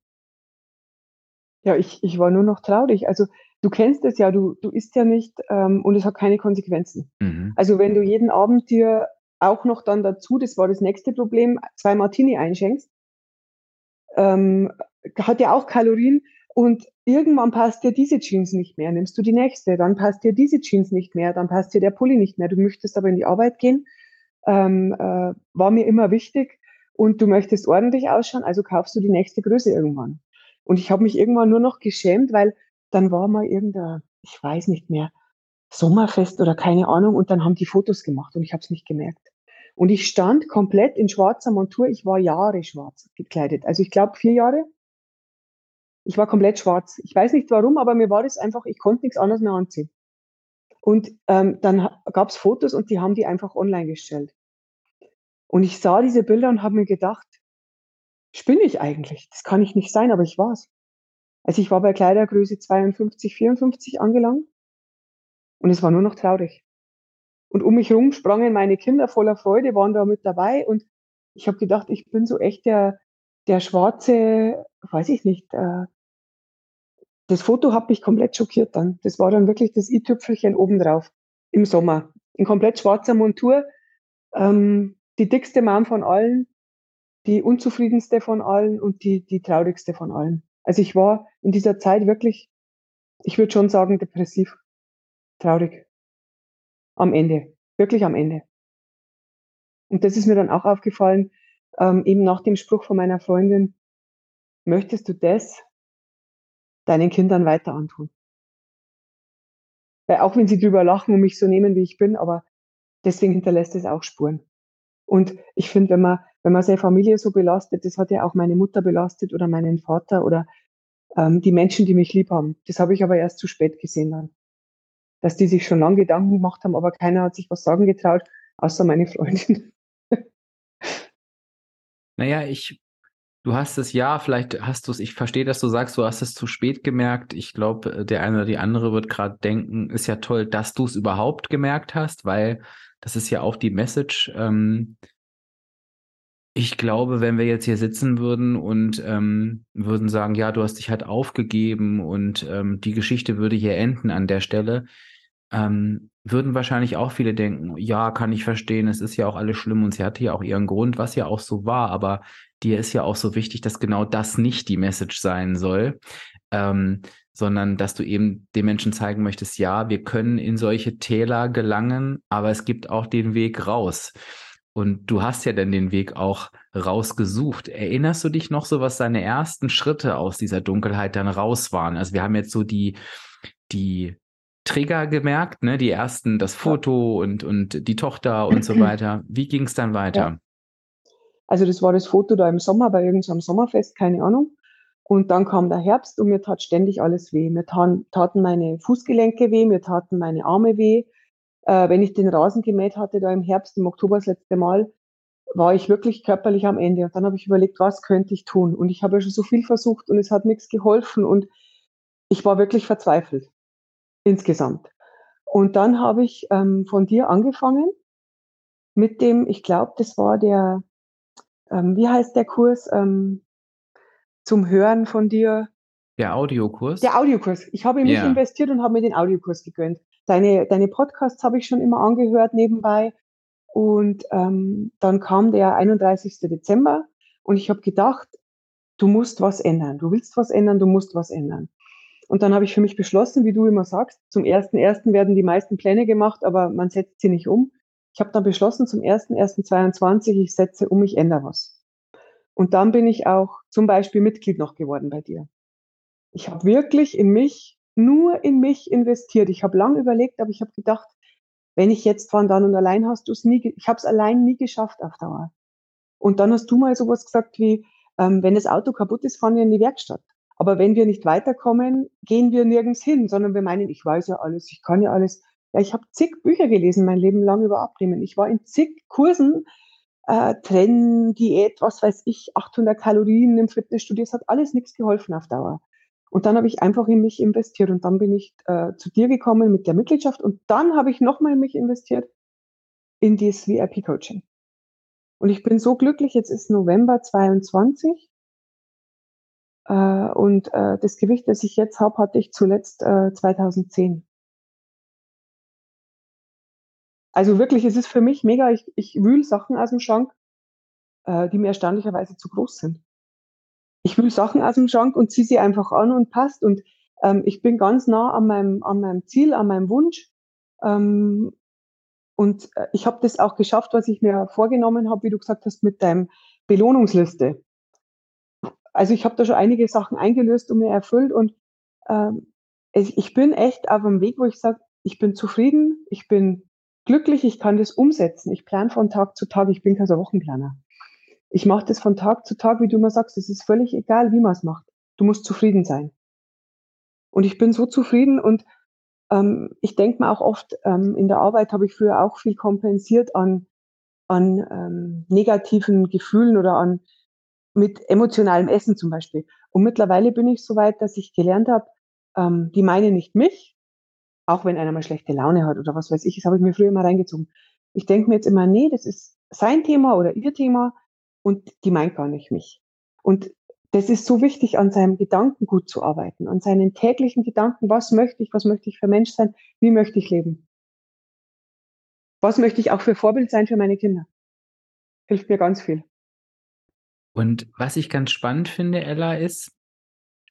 Ja, ich, ich war nur noch traurig. Also du kennst es ja, du, du isst ja nicht ähm, und es hat keine Konsequenzen. Mhm. Also wenn du jeden Abend dir auch noch dann dazu, das war das nächste Problem, zwei Martini einschenkst, ähm, hat ja auch Kalorien und irgendwann passt dir diese Jeans nicht mehr, nimmst du die nächste, dann passt dir diese Jeans nicht mehr, dann passt dir der Pulli nicht mehr, du möchtest aber in die Arbeit gehen, ähm, äh, war mir immer wichtig und du möchtest ordentlich ausschauen, also kaufst du die nächste Größe irgendwann. Und ich habe mich irgendwann nur noch geschämt, weil dann war mal irgendein, ich weiß nicht mehr, Sommerfest oder keine Ahnung und dann haben die Fotos gemacht und ich habe es nicht gemerkt. Und ich stand komplett in schwarzer Montur, ich war Jahre schwarz gekleidet. Also ich glaube vier Jahre. Ich war komplett schwarz. Ich weiß nicht warum, aber mir war das einfach, ich konnte nichts anderes mehr anziehen. Und ähm, dann gab es Fotos und die haben die einfach online gestellt. Und ich sah diese Bilder und habe mir gedacht, spinne ich eigentlich? Das kann ich nicht sein, aber ich war's. Also ich war bei Kleidergröße 52, 54 angelangt und es war nur noch traurig. Und um mich herum sprangen meine Kinder voller Freude, waren da mit dabei und ich habe gedacht, ich bin so echt der, der schwarze, weiß ich nicht, äh, das Foto hat mich komplett schockiert dann. Das war dann wirklich das i-Tüpfelchen obendrauf im Sommer. In komplett schwarzer Montur. Ähm, die dickste Mom von allen, die unzufriedenste von allen und die, die traurigste von allen. Also ich war in dieser Zeit wirklich, ich würde schon sagen, depressiv, traurig. Am Ende, wirklich am Ende. Und das ist mir dann auch aufgefallen, ähm, eben nach dem Spruch von meiner Freundin, möchtest du das deinen Kindern weiter antun? Weil auch wenn sie drüber lachen und mich so nehmen, wie ich bin, aber deswegen hinterlässt es auch Spuren. Und ich finde, wenn man, wenn man seine Familie so belastet, das hat ja auch meine Mutter belastet oder meinen Vater oder ähm, die Menschen, die mich lieb haben. Das habe ich aber erst zu spät gesehen dann. Dass die sich schon lange Gedanken gemacht haben, aber keiner hat sich was sagen getraut, außer meine Freundin.
Naja, ich, du hast es ja, vielleicht hast du es, ich verstehe, dass du sagst, du hast es zu spät gemerkt. Ich glaube, äh, der eine oder die andere wird gerade denken, ist ja toll, dass du es überhaupt gemerkt hast, weil das ist ja auch die Message. Ähm, ich glaube, wenn wir jetzt hier sitzen würden und ähm, würden sagen, ja, du hast dich halt aufgegeben und ähm, die Geschichte würde hier enden an der Stelle, ähm, würden wahrscheinlich auch viele denken, ja, kann ich verstehen, es ist ja auch alles schlimm und sie hatte ja auch ihren Grund, was ja auch so war, aber dir ist ja auch so wichtig, dass genau das nicht die Message sein soll, ähm, sondern dass du eben den Menschen zeigen möchtest, ja, wir können in solche Täler gelangen, aber es gibt auch den Weg raus. Und du hast ja dann den Weg auch rausgesucht. Erinnerst du dich noch so, was deine ersten Schritte aus dieser Dunkelheit dann raus waren? Also wir haben jetzt so die, die Trigger gemerkt, ne? Die ersten, das Foto und, und die Tochter und so weiter. Wie ging es dann weiter? Ja.
Also das war das Foto da im Sommer bei irgendeinem Sommerfest, keine Ahnung. Und dann kam der Herbst und mir tat ständig alles weh. Mir taten, meine Fußgelenke weh, mir taten meine Arme weh. Äh, wenn ich den Rasen gemäht hatte, da im Herbst, im Oktober das letzte Mal, war ich wirklich körperlich am Ende. Und dann habe ich überlegt, was könnte ich tun? Und ich habe ja schon so viel versucht und es hat nichts geholfen. Und ich war wirklich verzweifelt insgesamt. Und dann habe ich ähm, von dir angefangen mit dem, ich glaube, das war der, ähm, wie heißt der Kurs ähm, zum Hören von dir?
Der Audiokurs?
Der Audiokurs. Ich habe in mich yeah. investiert und habe mir den Audiokurs gegönnt. Deine, deine Podcasts habe ich schon immer angehört nebenbei. Und ähm, dann kam der 31. Dezember und ich habe gedacht, du musst was ändern. Du willst was ändern, du musst was ändern. Und dann habe ich für mich beschlossen, wie du immer sagst, zum 1.1. werden die meisten Pläne gemacht, aber man setzt sie nicht um. Ich habe dann beschlossen, zum 1.1.22, ich setze um, ich ändere was. Und dann bin ich auch zum Beispiel Mitglied noch geworden bei dir. Ich habe wirklich in mich, nur in mich investiert. Ich habe lang überlegt, aber ich habe gedacht, wenn ich jetzt von dann und allein hast du es nie, ich habe es allein nie geschafft auf Dauer. Und dann hast du mal sowas gesagt wie, ähm, wenn das Auto kaputt ist, fahren wir in die Werkstatt. Aber wenn wir nicht weiterkommen, gehen wir nirgends hin, sondern wir meinen, ich weiß ja alles, ich kann ja alles. Ja, ich habe zig Bücher gelesen, mein Leben lang über Abnehmen. Ich war in zig Kursen, äh, Trennen, Diät, was weiß ich, 800 Kalorien im Fitnessstudio. Es hat alles nichts geholfen auf Dauer. Und dann habe ich einfach in mich investiert und dann bin ich äh, zu dir gekommen mit der Mitgliedschaft und dann habe ich nochmal in mich investiert in dieses VIP-Coaching. Und ich bin so glücklich, jetzt ist November 22 äh, und äh, das Gewicht, das ich jetzt habe, hatte ich zuletzt äh, 2010. Also wirklich, es ist für mich mega. Ich, ich wühle Sachen aus dem Schrank, äh, die mir erstaunlicherweise zu groß sind. Ich wühle Sachen aus dem Schrank und ziehe sie einfach an und passt. Und ähm, ich bin ganz nah an meinem, an meinem Ziel, an meinem Wunsch. Ähm, und äh, ich habe das auch geschafft, was ich mir vorgenommen habe, wie du gesagt hast, mit deinem Belohnungsliste also ich habe da schon einige Sachen eingelöst und mir erfüllt und ähm, ich, bin echt auf einem Weg, wo ich sage, ich bin zufrieden, ich bin glücklich, ich kann das umsetzen. Ich plane von Tag zu Tag, ich bin kein Wochenplaner. Ich mache das von Tag zu Tag, wie du immer sagst, es ist völlig egal, wie man es macht. Du musst zufrieden sein. Und ich bin so zufrieden und ähm, ich denke mir auch oft, ähm, in der Arbeit habe ich früher auch viel kompensiert an, an ähm, negativen Gefühlen oder an mit emotionalem Essen zum Beispiel. Und mittlerweile bin ich so weit, dass ich gelernt habe, ähm, die meinen nicht mich, auch wenn einer mal schlechte Laune hat oder was weiß ich, das habe ich mir früher immer reingezogen. Ich denke mir jetzt immer, nee, das ist sein Thema oder ihr Thema und die meint gar nicht mich. Und das ist so wichtig, an seinem Gedankengut zu arbeiten, an seinen täglichen Gedanken, was möchte ich, was möchte ich für Mensch sein, wie möchte ich leben. Was möchte ich auch für Vorbild sein für meine Kinder. Hilft mir ganz viel.
Und was ich ganz spannend finde, Ella, ist,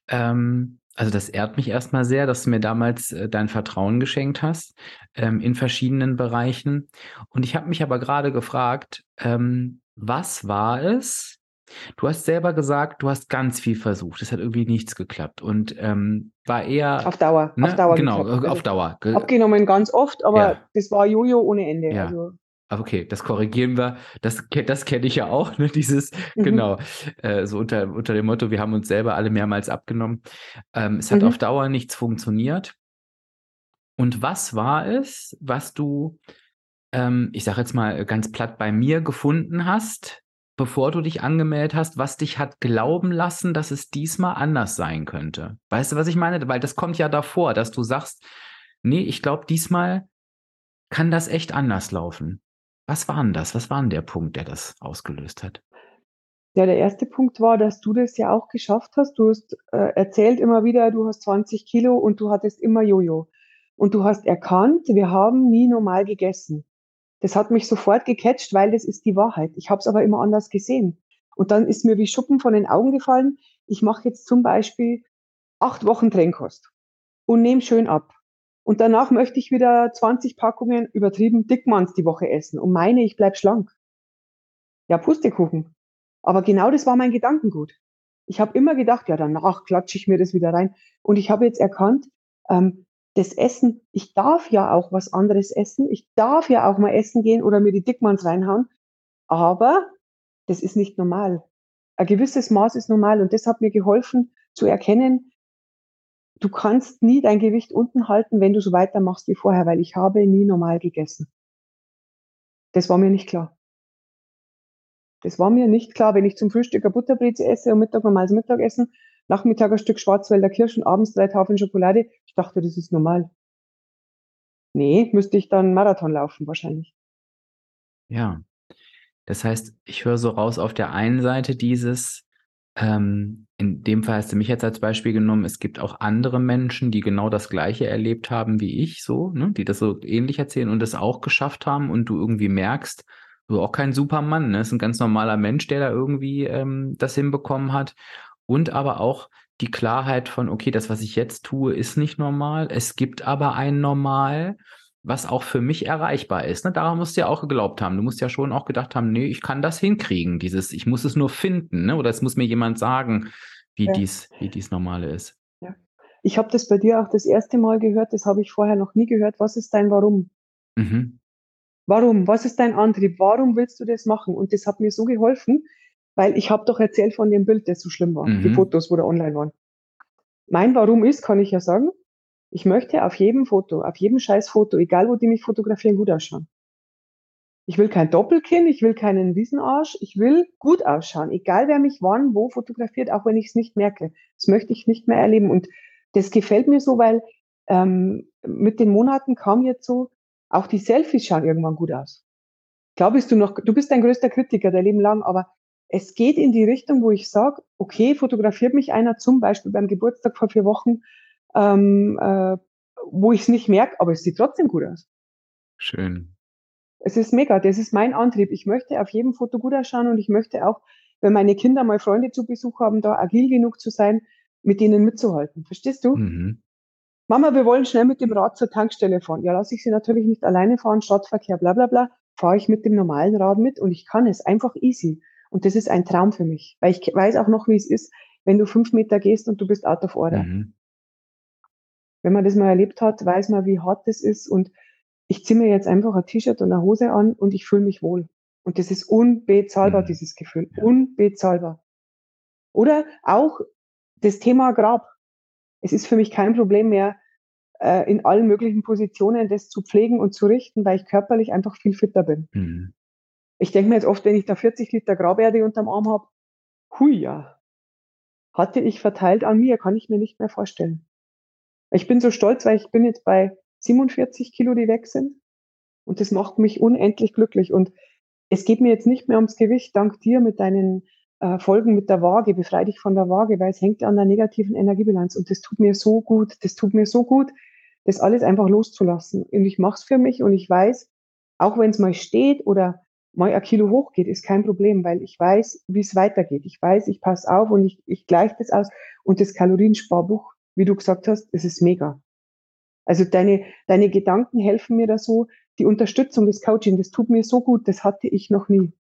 ähm, also das ehrt mich erstmal sehr, dass du mir damals äh, dein Vertrauen geschenkt hast ähm, in verschiedenen Bereichen. Und ich habe mich aber gerade gefragt, ähm, was war es? Du hast selber gesagt, du hast ganz viel versucht. Es hat irgendwie nichts geklappt und ähm, war eher
auf Dauer,
ne?
auf Dauer
genau, geklappt. auf Dauer.
Abgenommen ganz oft, aber ja. das war Jojo ohne Ende.
Ja. Also okay, das korrigieren wir. Das, das kenne ich ja auch, ne? dieses, mhm. genau, äh, so unter, unter dem Motto, wir haben uns selber alle mehrmals abgenommen. Ähm, es hat mhm. auf Dauer nichts funktioniert. Und was war es, was du, ähm, ich sage jetzt mal ganz platt, bei mir gefunden hast, bevor du dich angemeldet hast, was dich hat glauben lassen, dass es diesmal anders sein könnte? Weißt du, was ich meine? Weil das kommt ja davor, dass du sagst, nee, ich glaube, diesmal kann das echt anders laufen. Was war denn das? Was war denn der Punkt, der das ausgelöst hat?
Ja, der erste Punkt war, dass du das ja auch geschafft hast. Du hast äh, erzählt immer wieder, du hast 20 Kilo und du hattest immer Jojo. Und du hast erkannt, wir haben nie normal gegessen. Das hat mich sofort gecatcht, weil das ist die Wahrheit. Ich habe es aber immer anders gesehen. Und dann ist mir wie Schuppen von den Augen gefallen. Ich mache jetzt zum Beispiel acht Wochen Trennkost und nehme schön ab. Und danach möchte ich wieder 20 Packungen übertrieben Dickmanns die Woche essen und meine, ich bleib schlank. Ja, Pustekuchen. Aber genau das war mein Gedankengut. Ich habe immer gedacht, ja, danach klatsche ich mir das wieder rein. Und ich habe jetzt erkannt, ähm, das Essen, ich darf ja auch was anderes essen. Ich darf ja auch mal essen gehen oder mir die Dickmanns reinhauen. Aber das ist nicht normal. Ein gewisses Maß ist normal. Und das hat mir geholfen zu erkennen, du kannst nie dein Gewicht unten halten, wenn du so weitermachst wie vorher, weil ich habe nie normal gegessen. Das war mir nicht klar. Das war mir nicht klar, wenn ich zum Frühstück eine Butterbreze esse und Mittag normales Mittagessen, Nachmittag ein Stück Schwarzwälder Kirschen, abends drei Tafeln Schokolade. Ich dachte, das ist normal. Nee, müsste ich dann Marathon laufen wahrscheinlich.
Ja. Das heißt, ich höre so raus auf der einen Seite dieses, ähm, in dem Fall hast du mich jetzt als Beispiel genommen. Es gibt auch andere Menschen, die genau das Gleiche erlebt haben wie ich, so, ne? die das so ähnlich erzählen und es auch geschafft haben und du irgendwie merkst, du auch kein Supermann, ne? ist ein ganz normaler Mensch, der da irgendwie ähm, das hinbekommen hat. Und aber auch die Klarheit von, okay, das, was ich jetzt tue, ist nicht normal. Es gibt aber ein Normal was auch für mich erreichbar ist. Ne? Daran musst du ja auch geglaubt haben. Du musst ja schon auch gedacht haben, nee, ich kann das hinkriegen. Dieses, ich muss es nur finden, ne? oder es muss mir jemand sagen, wie ja. dies, wie dies Normale ist.
Ja. Ich habe das bei dir auch das erste Mal gehört, das habe ich vorher noch nie gehört. Was ist dein Warum? Mhm. Warum? Was ist dein Antrieb? Warum willst du das machen? Und das hat mir so geholfen, weil ich habe doch erzählt von dem Bild, das so schlimm war, mhm. die Fotos, wo da online waren. Mein Warum ist, kann ich ja sagen, ich möchte auf jedem Foto, auf jedem scheiß Foto, egal wo die mich fotografieren, gut ausschauen. Ich will kein Doppelkinn, ich will keinen Riesenarsch, ich will gut ausschauen, egal wer mich wann, wo fotografiert, auch wenn ich es nicht merke. Das möchte ich nicht mehr erleben. Und das gefällt mir so, weil ähm, mit den Monaten kam jetzt so, auch die Selfies schauen irgendwann gut aus. Glaubst du noch, du bist dein größter Kritiker der Leben lang, aber es geht in die Richtung, wo ich sage, okay, fotografiert mich einer zum Beispiel beim Geburtstag vor vier Wochen ähm, äh, wo ich es nicht merke, aber es sieht trotzdem gut aus.
Schön.
Es ist mega, das ist mein Antrieb. Ich möchte auf jedem Foto gut ausschauen und ich möchte auch, wenn meine Kinder mal Freunde zu Besuch haben, da agil genug zu sein, mit denen mitzuhalten. Verstehst du? Mhm. Mama, wir wollen schnell mit dem Rad zur Tankstelle fahren. Ja, lasse ich sie natürlich nicht alleine fahren, Stadtverkehr, bla bla bla. Fahre ich mit dem normalen Rad mit und ich kann es einfach easy. Und das ist ein Traum für mich, weil ich weiß auch noch, wie es ist, wenn du fünf Meter gehst und du bist out of order. Mhm wenn man das mal erlebt hat, weiß man, wie hart das ist. Und ich ziehe mir jetzt einfach ein T-Shirt und eine Hose an und ich fühle mich wohl. Und das ist unbezahlbar, mhm. dieses Gefühl. Unbezahlbar. Oder auch das Thema Grab. Es ist für mich kein Problem mehr, äh, in allen möglichen Positionen das zu pflegen und zu richten, weil ich körperlich einfach viel fitter bin. Mhm. Ich denke mir jetzt oft, wenn ich da 40 Liter Graberde unterm Arm habe, hui ja, hatte ich verteilt an mir, kann ich mir nicht mehr vorstellen. Ich bin so stolz, weil ich bin jetzt bei 47 Kilo, die weg sind. Und das macht mich unendlich glücklich. Und es geht mir jetzt nicht mehr ums Gewicht, dank dir mit deinen äh, Folgen mit der Waage, befrei dich von der Waage, weil es hängt an der negativen Energiebilanz. Und das tut mir so gut, das tut mir so gut, das alles einfach loszulassen. Und ich mache es für mich und ich weiß, auch wenn es mal steht oder mal ein Kilo hochgeht, ist kein Problem, weil ich weiß, wie es weitergeht. Ich weiß, ich passe auf und ich, ich gleiche das aus. Und das Kaloriensparbuch, wie du gesagt hast, das ist mega. Also deine, deine Gedanken helfen mir da so, die Unterstützung des Coaching, das tut mir so gut, das hatte ich noch nie.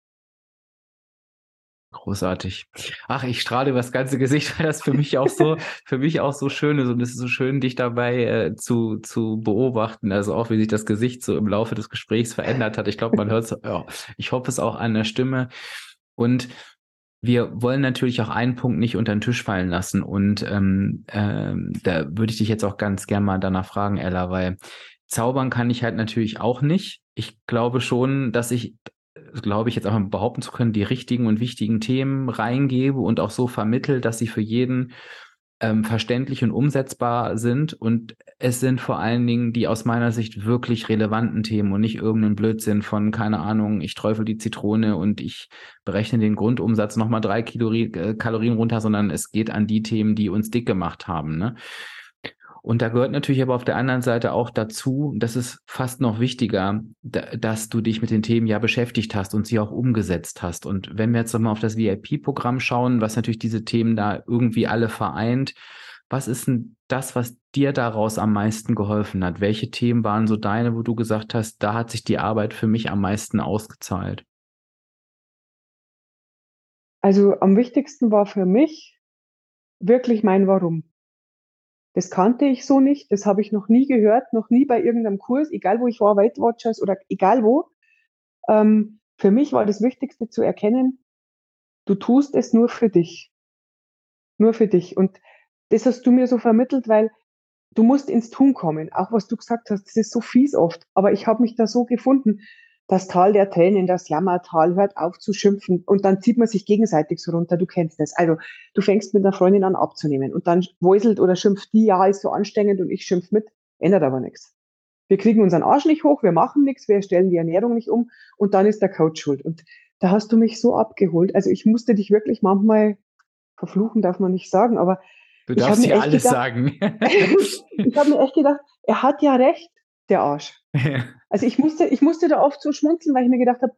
Großartig. Ach, ich strahle über das ganze Gesicht, weil das für mich auch so, für mich auch so schön ist und es ist so schön, dich dabei äh, zu, zu beobachten. Also auch, wie sich das Gesicht so im Laufe des Gesprächs verändert hat. Ich glaube, man hört es, ja, ich hoffe es auch an der Stimme. Und wir wollen natürlich auch einen Punkt nicht unter den Tisch fallen lassen. Und ähm, ähm, da würde ich dich jetzt auch ganz gern mal danach fragen, Ella, weil zaubern kann ich halt natürlich auch nicht. Ich glaube schon, dass ich glaube ich jetzt auch mal behaupten zu können, die richtigen und wichtigen Themen reingebe und auch so vermittel, dass sie für jeden ähm, verständlich und umsetzbar sind. Und es sind vor allen Dingen die aus meiner Sicht wirklich relevanten Themen und nicht irgendein Blödsinn von, keine Ahnung, ich träufel die Zitrone und ich berechne den Grundumsatz nochmal drei Kalorien, äh, Kalorien runter, sondern es geht an die Themen, die uns dick gemacht haben. Ne? Und da gehört natürlich aber auf der anderen Seite auch dazu, das ist fast noch wichtiger, dass du dich mit den Themen ja beschäftigt hast und sie auch umgesetzt hast. Und wenn wir jetzt nochmal auf das VIP-Programm schauen, was natürlich diese Themen da irgendwie alle vereint, was ist denn das, was dir daraus am meisten geholfen hat? Welche Themen waren so deine, wo du gesagt hast, da hat sich die Arbeit für mich am meisten ausgezahlt?
Also am wichtigsten war für mich wirklich mein Warum. Das kannte ich so nicht, das habe ich noch nie gehört, noch nie bei irgendeinem Kurs, egal wo ich war, Weight Watchers oder egal wo. Ähm, für mich war das Wichtigste zu erkennen, du tust es nur für dich. Nur für dich. Und das hast du mir so vermittelt, weil du musst ins Tun kommen. Auch was du gesagt hast, das ist so fies oft. Aber ich habe mich da so gefunden das Tal der Tränen, das Jammertal, hört auf zu schimpfen und dann zieht man sich gegenseitig so runter. Du kennst das. Also du fängst mit einer Freundin an abzunehmen und dann wäuselt oder schimpft die, ja, ist so anstrengend und ich schimpf mit, ändert aber nichts. Wir kriegen unseren Arsch nicht hoch, wir machen nichts, wir stellen die Ernährung nicht um und dann ist der Coach schuld. Und da hast du mich so abgeholt. Also ich musste dich wirklich manchmal verfluchen, darf man nicht sagen, aber
Du darfst hier alles gedacht, sagen.
ich habe mir echt gedacht, er hat ja recht, der Arsch. Also ich musste, ich musste da oft so schmunzeln, weil ich mir gedacht habe,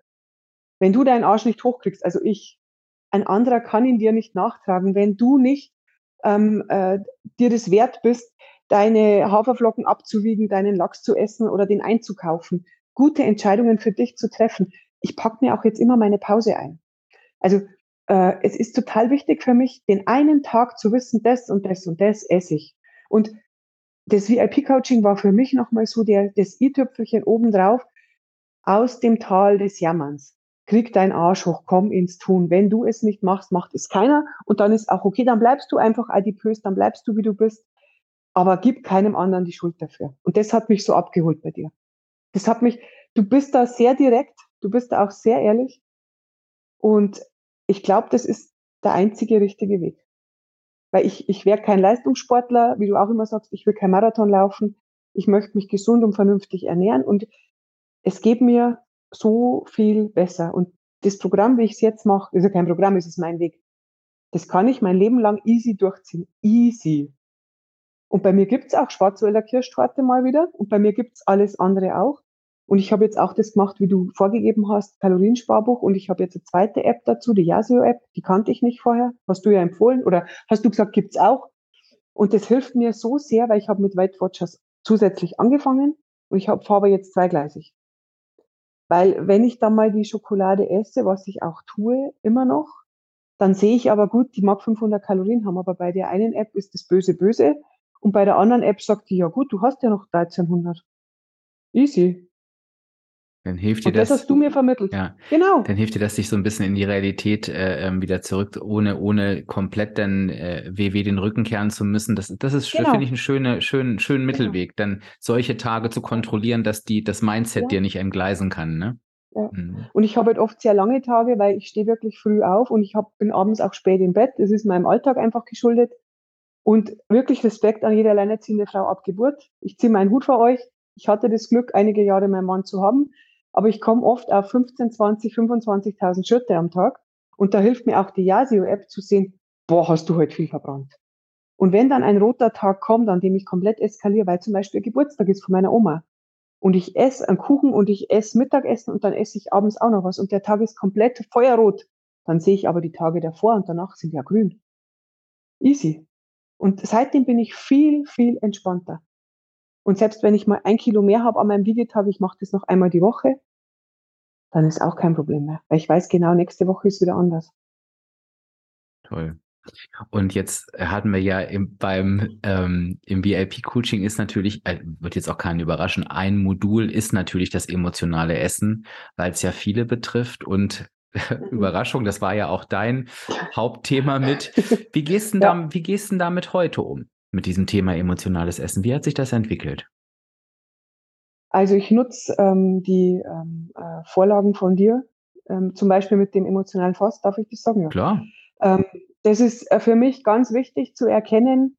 wenn du deinen Arsch nicht hochkriegst, also ich, ein anderer kann ihn dir nicht nachtragen, wenn du nicht ähm, äh, dir das wert bist, deine Haferflocken abzuwiegen, deinen Lachs zu essen oder den einzukaufen, gute Entscheidungen für dich zu treffen. Ich pack mir auch jetzt immer meine Pause ein. Also äh, es ist total wichtig für mich, den einen Tag zu wissen, das und das und das esse ich. Und das VIP-Coaching war für mich nochmal so der, das i-Tüpfelchen obendrauf aus dem Tal des Jammerns. Krieg dein Arsch hoch, komm ins Tun. Wenn du es nicht machst, macht es keiner. Und dann ist auch okay, dann bleibst du einfach adipös, dann bleibst du, wie du bist. Aber gib keinem anderen die Schuld dafür. Und das hat mich so abgeholt bei dir. Das hat mich, du bist da sehr direkt, du bist da auch sehr ehrlich. Und ich glaube, das ist der einzige richtige Weg. Weil ich, ich wäre kein Leistungssportler, wie du auch immer sagst, ich will kein Marathon laufen. Ich möchte mich gesund und vernünftig ernähren und es geht mir so viel besser. Und das Programm, wie ich es jetzt mache, ist ja kein Programm, es ist mein Weg. Das kann ich mein Leben lang easy durchziehen. Easy. Und bei mir gibt's auch Schwarzwälder Kirschtorte mal wieder und bei mir gibt's alles andere auch. Und ich habe jetzt auch das gemacht, wie du vorgegeben hast, Kaloriensparbuch. Und ich habe jetzt eine zweite App dazu, die Yasio-App. Die kannte ich nicht vorher. Hast du ja empfohlen oder hast du gesagt, gibt's auch? Und das hilft mir so sehr, weil ich habe mit Weight Watchers zusätzlich angefangen und ich habe Farbe jetzt zweigleisig. Weil wenn ich dann mal die Schokolade esse, was ich auch tue, immer noch, dann sehe ich aber gut, die mag 500 Kalorien haben, aber bei der einen App ist das böse böse und bei der anderen App sagt die, ja gut, du hast ja noch 1300. Easy.
Dann hilft dir
und das. Das hast du mir vermittelt.
Ja. Genau. Dann hilft dir das, sich so ein bisschen in die Realität äh, ähm, wieder zurück, ohne, ohne komplett dann äh, WW den Rücken kehren zu müssen. Das, das ist, genau. finde ich, einen schönen, schönen, schönen genau. Mittelweg, dann solche Tage zu kontrollieren, dass die, das Mindset ja. dir nicht entgleisen kann, ne?
Ja. Mhm. Und ich habe halt oft sehr lange Tage, weil ich stehe wirklich früh auf und ich hab, bin abends auch spät im Bett. Das ist meinem Alltag einfach geschuldet. Und wirklich Respekt an jede alleinerziehende Frau ab Geburt. Ich ziehe meinen Hut vor euch. Ich hatte das Glück, einige Jahre meinen Mann zu haben. Aber ich komme oft auf 15, 20, 25.000 Schritte am Tag. Und da hilft mir auch die Yasio-App zu sehen, boah, hast du heute viel verbrannt. Und wenn dann ein roter Tag kommt, an dem ich komplett eskaliere, weil zum Beispiel Geburtstag ist von meiner Oma und ich esse einen Kuchen und ich esse Mittagessen und dann esse ich abends auch noch was und der Tag ist komplett feuerrot, dann sehe ich aber die Tage davor und danach sind ja grün. Easy. Und seitdem bin ich viel, viel entspannter. Und selbst wenn ich mal ein Kilo mehr habe an meinem Wiegetag, ich mache das noch einmal die Woche, dann ist auch kein Problem mehr. Weil ich weiß genau, nächste Woche ist wieder anders.
Toll. Und jetzt hatten wir ja im, beim ähm, im VIP-Coaching ist natürlich, äh, wird jetzt auch keinen überraschen, ein Modul ist natürlich das emotionale Essen, weil es ja viele betrifft und mhm. Überraschung, das war ja auch dein Hauptthema mit. Wie gehst, denn ja. da, wie gehst denn damit heute um, mit diesem Thema emotionales Essen? Wie hat sich das entwickelt?
Also ich nutze ähm, die ähm, äh, Vorlagen von dir, ähm, zum Beispiel mit dem emotionalen Fass, darf ich das sagen? Ja.
Klar.
Ähm, das ist äh, für mich ganz wichtig zu erkennen,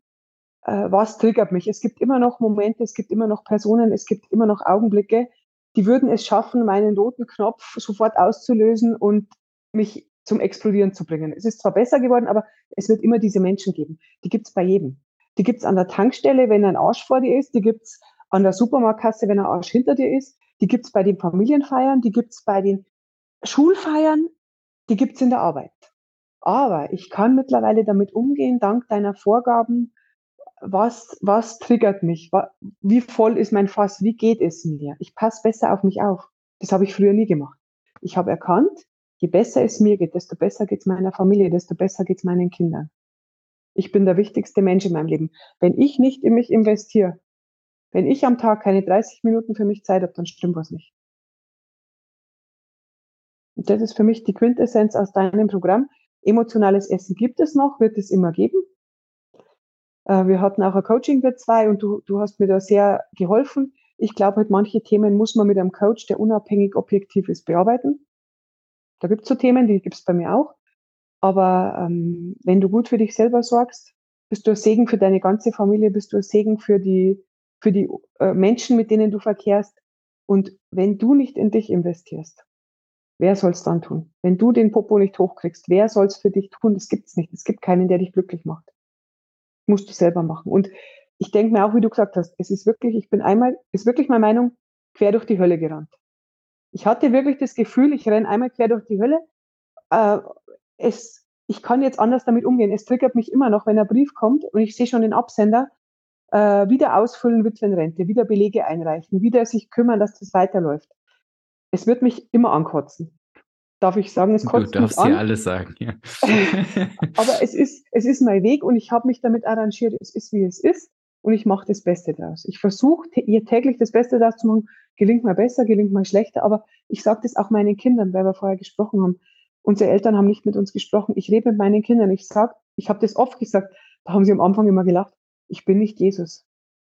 äh, was triggert mich. Es gibt immer noch Momente, es gibt immer noch Personen, es gibt immer noch Augenblicke, die würden es schaffen, meinen roten Knopf sofort auszulösen und mich zum Explodieren zu bringen. Es ist zwar besser geworden, aber es wird immer diese Menschen geben. Die gibt es bei jedem. Die gibt es an der Tankstelle, wenn ein Arsch vor dir ist. Die gibt es an der Supermarktkasse, wenn ein Arsch hinter dir ist. Die gibt es bei den Familienfeiern. Die gibt es bei den Schulfeiern. Die gibt es in der Arbeit. Aber ich kann mittlerweile damit umgehen, dank deiner Vorgaben, was, was triggert mich? Wie voll ist mein Fass? Wie geht es mir? Ich passe besser auf mich auf. Das habe ich früher nie gemacht. Ich habe erkannt, je besser es mir geht, desto besser geht es meiner Familie, desto besser geht es meinen Kindern. Ich bin der wichtigste Mensch in meinem Leben. Wenn ich nicht in mich investiere, wenn ich am Tag keine 30 Minuten für mich Zeit habe, dann stimmt was nicht. Und das ist für mich die Quintessenz aus deinem Programm. Emotionales Essen gibt es noch, wird es immer geben. Äh, wir hatten auch ein Coaching für zwei und du, du hast mir da sehr geholfen. Ich glaube, halt manche Themen muss man mit einem Coach, der unabhängig objektiv ist, bearbeiten. Da gibt es so Themen, die gibt es bei mir auch. Aber ähm, wenn du gut für dich selber sorgst, bist du ein Segen für deine ganze Familie, bist du ein Segen für die, für die äh, Menschen, mit denen du verkehrst. Und wenn du nicht in dich investierst, Wer soll es dann tun? Wenn du den Popo nicht hochkriegst, wer soll es für dich tun? Das gibt es nicht. Es gibt keinen, der dich glücklich macht. musst du selber machen. Und ich denke mir auch, wie du gesagt hast, es ist wirklich, ich bin einmal, ist wirklich meine Meinung, quer durch die Hölle gerannt. Ich hatte wirklich das Gefühl, ich renne einmal quer durch die Hölle. Äh, es, ich kann jetzt anders damit umgehen. Es triggert mich immer noch, wenn ein Brief kommt und ich sehe schon den Absender, äh, wieder ausfüllen Witwenrente, wieder Belege einreichen, wieder sich kümmern, dass das weiterläuft es wird mich immer ankotzen. Darf ich sagen, es kotzt
mich an. Du darfst ja alles sagen, ja.
Aber es ist, es ist mein Weg und ich habe mich damit arrangiert. Es ist, wie es ist und ich mache das Beste daraus. Ich versuche hier täglich das Beste daraus zu machen. Gelingt mal besser, gelingt mal schlechter, aber ich sage das auch meinen Kindern, weil wir vorher gesprochen haben. Unsere Eltern haben nicht mit uns gesprochen. Ich rede mit meinen Kindern. Ich sage, ich habe das oft gesagt, da haben sie am Anfang immer gelacht. Ich bin nicht Jesus.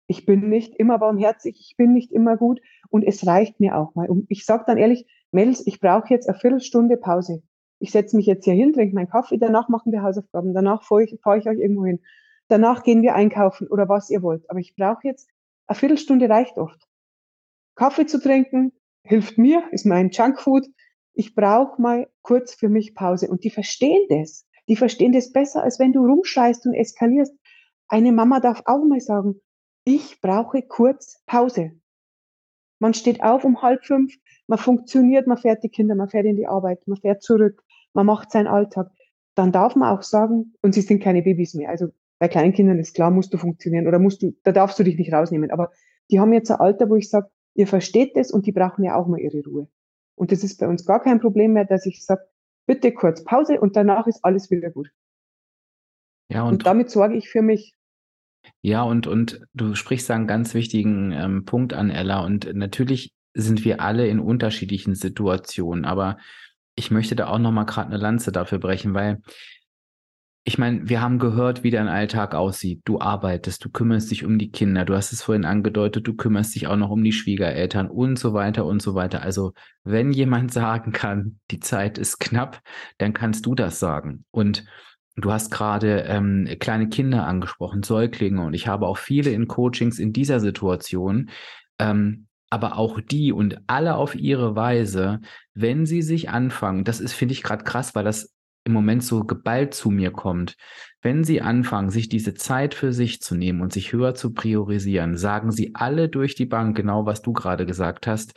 Ich bin nicht immer barmherzig, ich bin nicht immer gut und es reicht mir auch mal. Und ich sage dann ehrlich, Mädels, ich brauche jetzt eine Viertelstunde Pause. Ich setze mich jetzt hier hin, trinke meinen Kaffee, danach machen wir Hausaufgaben, danach fahre ich, fahr ich euch irgendwo hin. Danach gehen wir einkaufen oder was ihr wollt. Aber ich brauche jetzt, eine Viertelstunde reicht oft. Kaffee zu trinken hilft mir, ist mein Junkfood. Ich brauche mal kurz für mich Pause. Und die verstehen das. Die verstehen das besser, als wenn du rumschreist und eskalierst. Eine Mama darf auch mal sagen, ich brauche kurz Pause. Man steht auf um halb fünf, man funktioniert, man fährt die Kinder, man fährt in die Arbeit, man fährt zurück, man macht seinen Alltag. Dann darf man auch sagen, und sie sind keine Babys mehr. Also bei kleinen Kindern ist klar, musst du funktionieren oder musst du, da darfst du dich nicht rausnehmen. Aber die haben jetzt ein Alter, wo ich sage, ihr versteht das und die brauchen ja auch mal ihre Ruhe. Und das ist bei uns gar kein Problem mehr, dass ich sage, bitte kurz Pause und danach ist alles wieder gut. Ja, und, und damit sorge ich für mich.
Ja, und, und du sprichst da einen ganz wichtigen ähm, Punkt an, Ella. Und natürlich sind wir alle in unterschiedlichen Situationen. Aber ich möchte da auch nochmal gerade eine Lanze dafür brechen, weil ich meine, wir haben gehört, wie dein Alltag aussieht. Du arbeitest, du kümmerst dich um die Kinder, du hast es vorhin angedeutet, du kümmerst dich auch noch um die Schwiegereltern und so weiter und so weiter. Also, wenn jemand sagen kann, die Zeit ist knapp, dann kannst du das sagen. Und du hast gerade ähm, kleine Kinder angesprochen, Säuglinge, und ich habe auch viele in Coachings in dieser Situation. Ähm, aber auch die und alle auf ihre Weise, wenn sie sich anfangen, das ist, finde ich, gerade krass, weil das im Moment so geballt zu mir kommt, wenn Sie anfangen, sich diese Zeit für sich zu nehmen und sich höher zu priorisieren, sagen Sie alle durch die Bank genau, was du gerade gesagt hast.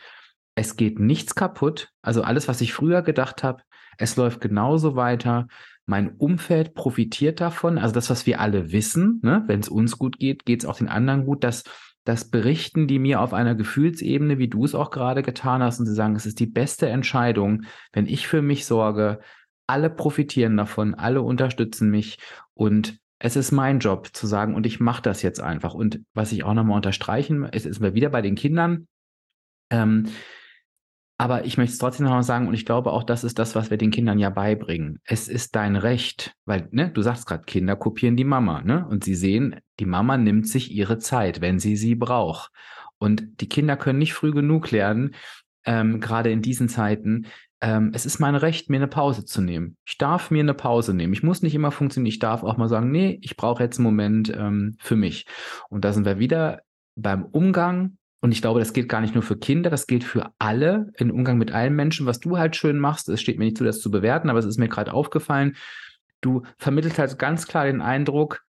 Es geht nichts kaputt. Also alles, was ich früher gedacht habe, es läuft genauso weiter. Mein Umfeld profitiert davon. Also das, was wir alle wissen, ne? wenn es uns gut geht, geht es auch den anderen gut. Das, das berichten die mir auf einer Gefühlsebene, wie du es auch gerade getan hast. Und sie sagen, es ist die beste Entscheidung, wenn ich für mich sorge, alle profitieren davon, alle unterstützen mich und es ist mein Job zu sagen und ich mache das jetzt einfach. Und was ich auch nochmal unterstreichen, es ist wieder bei den Kindern. Ähm, aber ich möchte es trotzdem nochmal sagen, und ich glaube auch, das ist das, was wir den Kindern ja beibringen. Es ist dein Recht, weil, ne, du sagst gerade, Kinder kopieren die Mama, ne? Und sie sehen, die Mama nimmt sich ihre Zeit, wenn sie sie braucht. Und die Kinder können nicht früh genug lernen, ähm, gerade in diesen Zeiten, ähm, es ist mein Recht, mir eine Pause zu nehmen. Ich darf mir eine Pause nehmen. Ich muss nicht immer funktionieren. Ich darf auch mal sagen, nee, ich brauche jetzt einen Moment ähm, für mich. Und da sind wir wieder beim Umgang. Und ich glaube, das gilt gar nicht nur für Kinder, das gilt für alle, im Umgang mit allen Menschen. Was du halt schön machst, es steht mir nicht zu, das zu bewerten, aber es ist mir gerade aufgefallen. Du vermittelst halt ganz klar den Eindruck,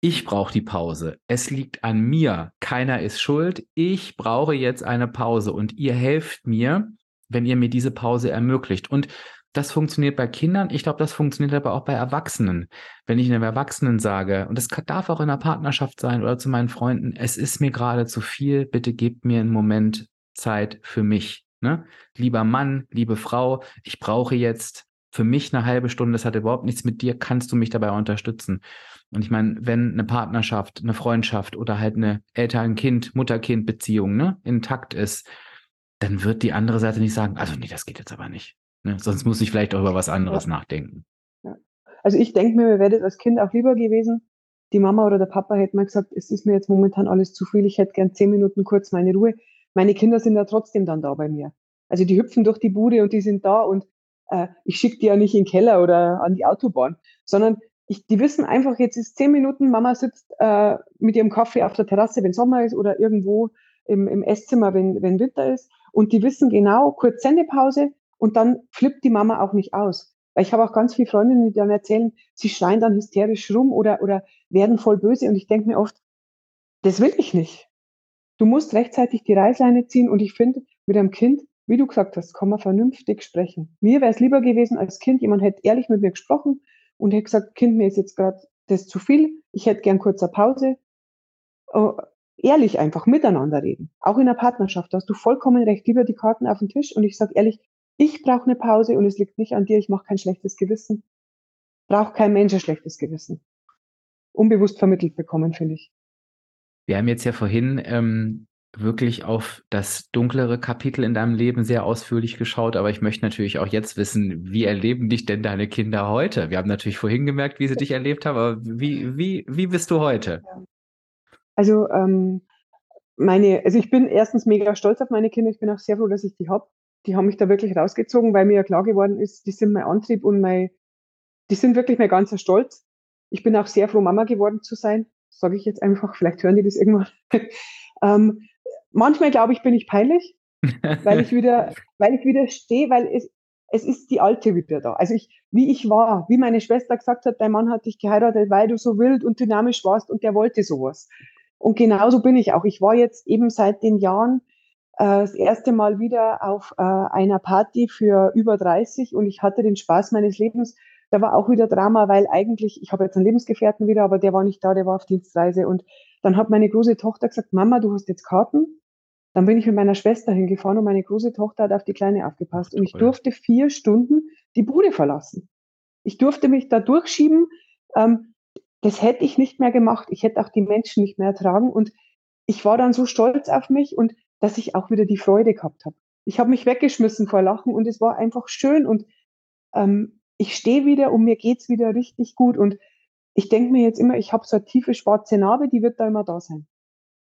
ich brauche die Pause. Es liegt an mir. Keiner ist schuld. Ich brauche jetzt eine Pause und ihr helft mir, wenn ihr mir diese Pause ermöglicht. Und das funktioniert bei Kindern, ich glaube, das funktioniert aber auch bei Erwachsenen. Wenn ich einem Erwachsenen sage, und das darf auch in einer Partnerschaft sein oder zu meinen Freunden, es ist mir gerade zu viel, bitte gebt mir einen Moment Zeit für mich. Ne? Lieber Mann, liebe Frau, ich brauche jetzt für mich eine halbe Stunde, das hat überhaupt nichts mit dir, kannst du mich dabei unterstützen? Und ich meine, wenn eine Partnerschaft, eine Freundschaft oder halt eine Eltern-Kind, Mutter-Kind-Beziehung ne, intakt ist, dann wird die andere Seite nicht sagen, also nee, das geht jetzt aber nicht. Ne? Sonst muss ich vielleicht auch über was anderes ja. nachdenken.
Ja. Also ich denke mir, mir wäre das als Kind auch lieber gewesen, die Mama oder der Papa hätte mal gesagt, es ist mir jetzt momentan alles zu viel, ich hätte gern zehn Minuten kurz meine Ruhe. Meine Kinder sind ja trotzdem dann da bei mir. Also die hüpfen durch die Bude und die sind da und äh, ich schicke die ja nicht in den Keller oder an die Autobahn, sondern ich, die wissen einfach, jetzt ist zehn Minuten, Mama sitzt äh, mit ihrem Kaffee auf der Terrasse, wenn Sommer ist oder irgendwo im, im Esszimmer, wenn, wenn Winter ist und die wissen genau, kurz Sendepause und dann flippt die Mama auch nicht aus. Weil ich habe auch ganz viele Freundinnen, die dann erzählen, sie schreien dann hysterisch rum oder, oder werden voll böse. Und ich denke mir oft, das will ich nicht. Du musst rechtzeitig die Reißleine ziehen. Und ich finde, mit einem Kind, wie du gesagt hast, kann man vernünftig sprechen. Mir wäre es lieber gewesen als Kind, jemand hätte ehrlich mit mir gesprochen und hätte gesagt, Kind, mir ist jetzt gerade das zu viel, ich hätte gern kurzer Pause. Ehrlich einfach miteinander reden. Auch in der Partnerschaft, da hast du vollkommen recht, lieber die Karten auf den Tisch und ich sage ehrlich, ich brauche eine Pause und es liegt nicht an dir, ich mache kein schlechtes Gewissen. Braucht kein Mensch ein schlechtes Gewissen. Unbewusst vermittelt bekommen, finde ich.
Wir haben jetzt ja vorhin ähm, wirklich auf das dunklere Kapitel in deinem Leben sehr ausführlich geschaut, aber ich möchte natürlich auch jetzt wissen, wie erleben dich denn deine Kinder heute? Wir haben natürlich vorhin gemerkt, wie sie dich erlebt haben, aber wie, wie, wie bist du heute? Ja.
Also ähm, meine, also ich bin erstens mega stolz auf meine Kinder. Ich bin auch sehr froh, dass ich die habe. Die haben mich da wirklich rausgezogen, weil mir ja klar geworden ist, die sind mein Antrieb und mein, die sind wirklich mein ganzer Stolz. Ich bin auch sehr froh, Mama geworden zu sein. Sage ich jetzt einfach, vielleicht hören die das irgendwann. ähm, manchmal glaube ich, bin ich peinlich, weil ich wieder, weil ich wieder stehe, weil es, es ist die Alte wieder da. Also ich, wie ich war, wie meine Schwester gesagt hat, dein Mann hat dich geheiratet, weil du so wild und dynamisch warst und der wollte sowas. Und genauso bin ich auch. Ich war jetzt eben seit den Jahren äh, das erste Mal wieder auf äh, einer Party für über 30 und ich hatte den Spaß meines Lebens. Da war auch wieder Drama, weil eigentlich, ich habe jetzt einen Lebensgefährten wieder, aber der war nicht da, der war auf Dienstreise. Und dann hat meine große Tochter gesagt, Mama, du hast jetzt Karten. Dann bin ich mit meiner Schwester hingefahren und meine große Tochter hat auf die Kleine aufgepasst. Und ich durfte vier Stunden die Bude verlassen. Ich durfte mich da durchschieben. Ähm, das hätte ich nicht mehr gemacht. Ich hätte auch die Menschen nicht mehr ertragen. Und ich war dann so stolz auf mich und dass ich auch wieder die Freude gehabt habe. Ich habe mich weggeschmissen vor Lachen und es war einfach schön und ähm, ich stehe wieder und mir geht's wieder richtig gut und ich denke mir jetzt immer, ich habe so eine tiefe schwarze Narbe, die wird da immer da sein.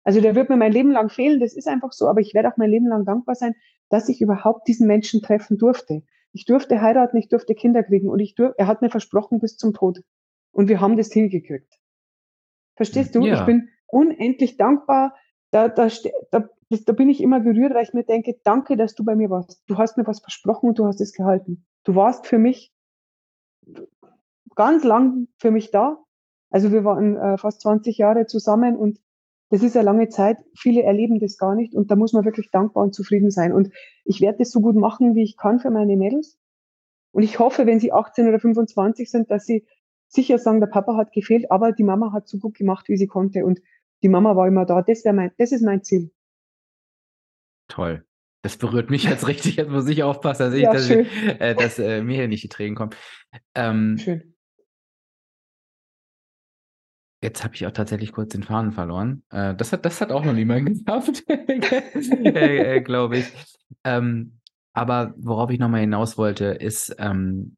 Also der wird mir mein Leben lang fehlen, das ist einfach so, aber ich werde auch mein Leben lang dankbar sein, dass ich überhaupt diesen Menschen treffen durfte. Ich durfte heiraten, ich durfte Kinder kriegen und ich durf, er hat mir versprochen bis zum Tod. Und wir haben das hingekriegt. Verstehst du? Ja. Ich bin unendlich dankbar. Da, da, da, da bin ich immer gerührt, weil ich mir denke, danke, dass du bei mir warst. Du hast mir was versprochen und du hast es gehalten. Du warst für mich ganz lang für mich da. Also wir waren äh, fast 20 Jahre zusammen und das ist eine lange Zeit. Viele erleben das gar nicht und da muss man wirklich dankbar und zufrieden sein. Und ich werde das so gut machen, wie ich kann für meine Mädels. Und ich hoffe, wenn sie 18 oder 25 sind, dass sie sicher sagen, der Papa hat gefehlt, aber die Mama hat so gut gemacht, wie sie konnte. Und die Mama war immer da. Das, mein, das ist mein Ziel.
Toll. Das berührt mich jetzt richtig. Jetzt muss ich aufpassen, dass, ich, ja, dass, ich, äh, dass äh, mir hier nicht die Tränen kommen. Ähm, schön. Jetzt habe ich auch tatsächlich kurz den Faden verloren. Äh, das, hat, das hat auch noch niemand geschafft, äh, äh, glaube ich. Ähm, aber worauf ich nochmal hinaus wollte, ist, ähm,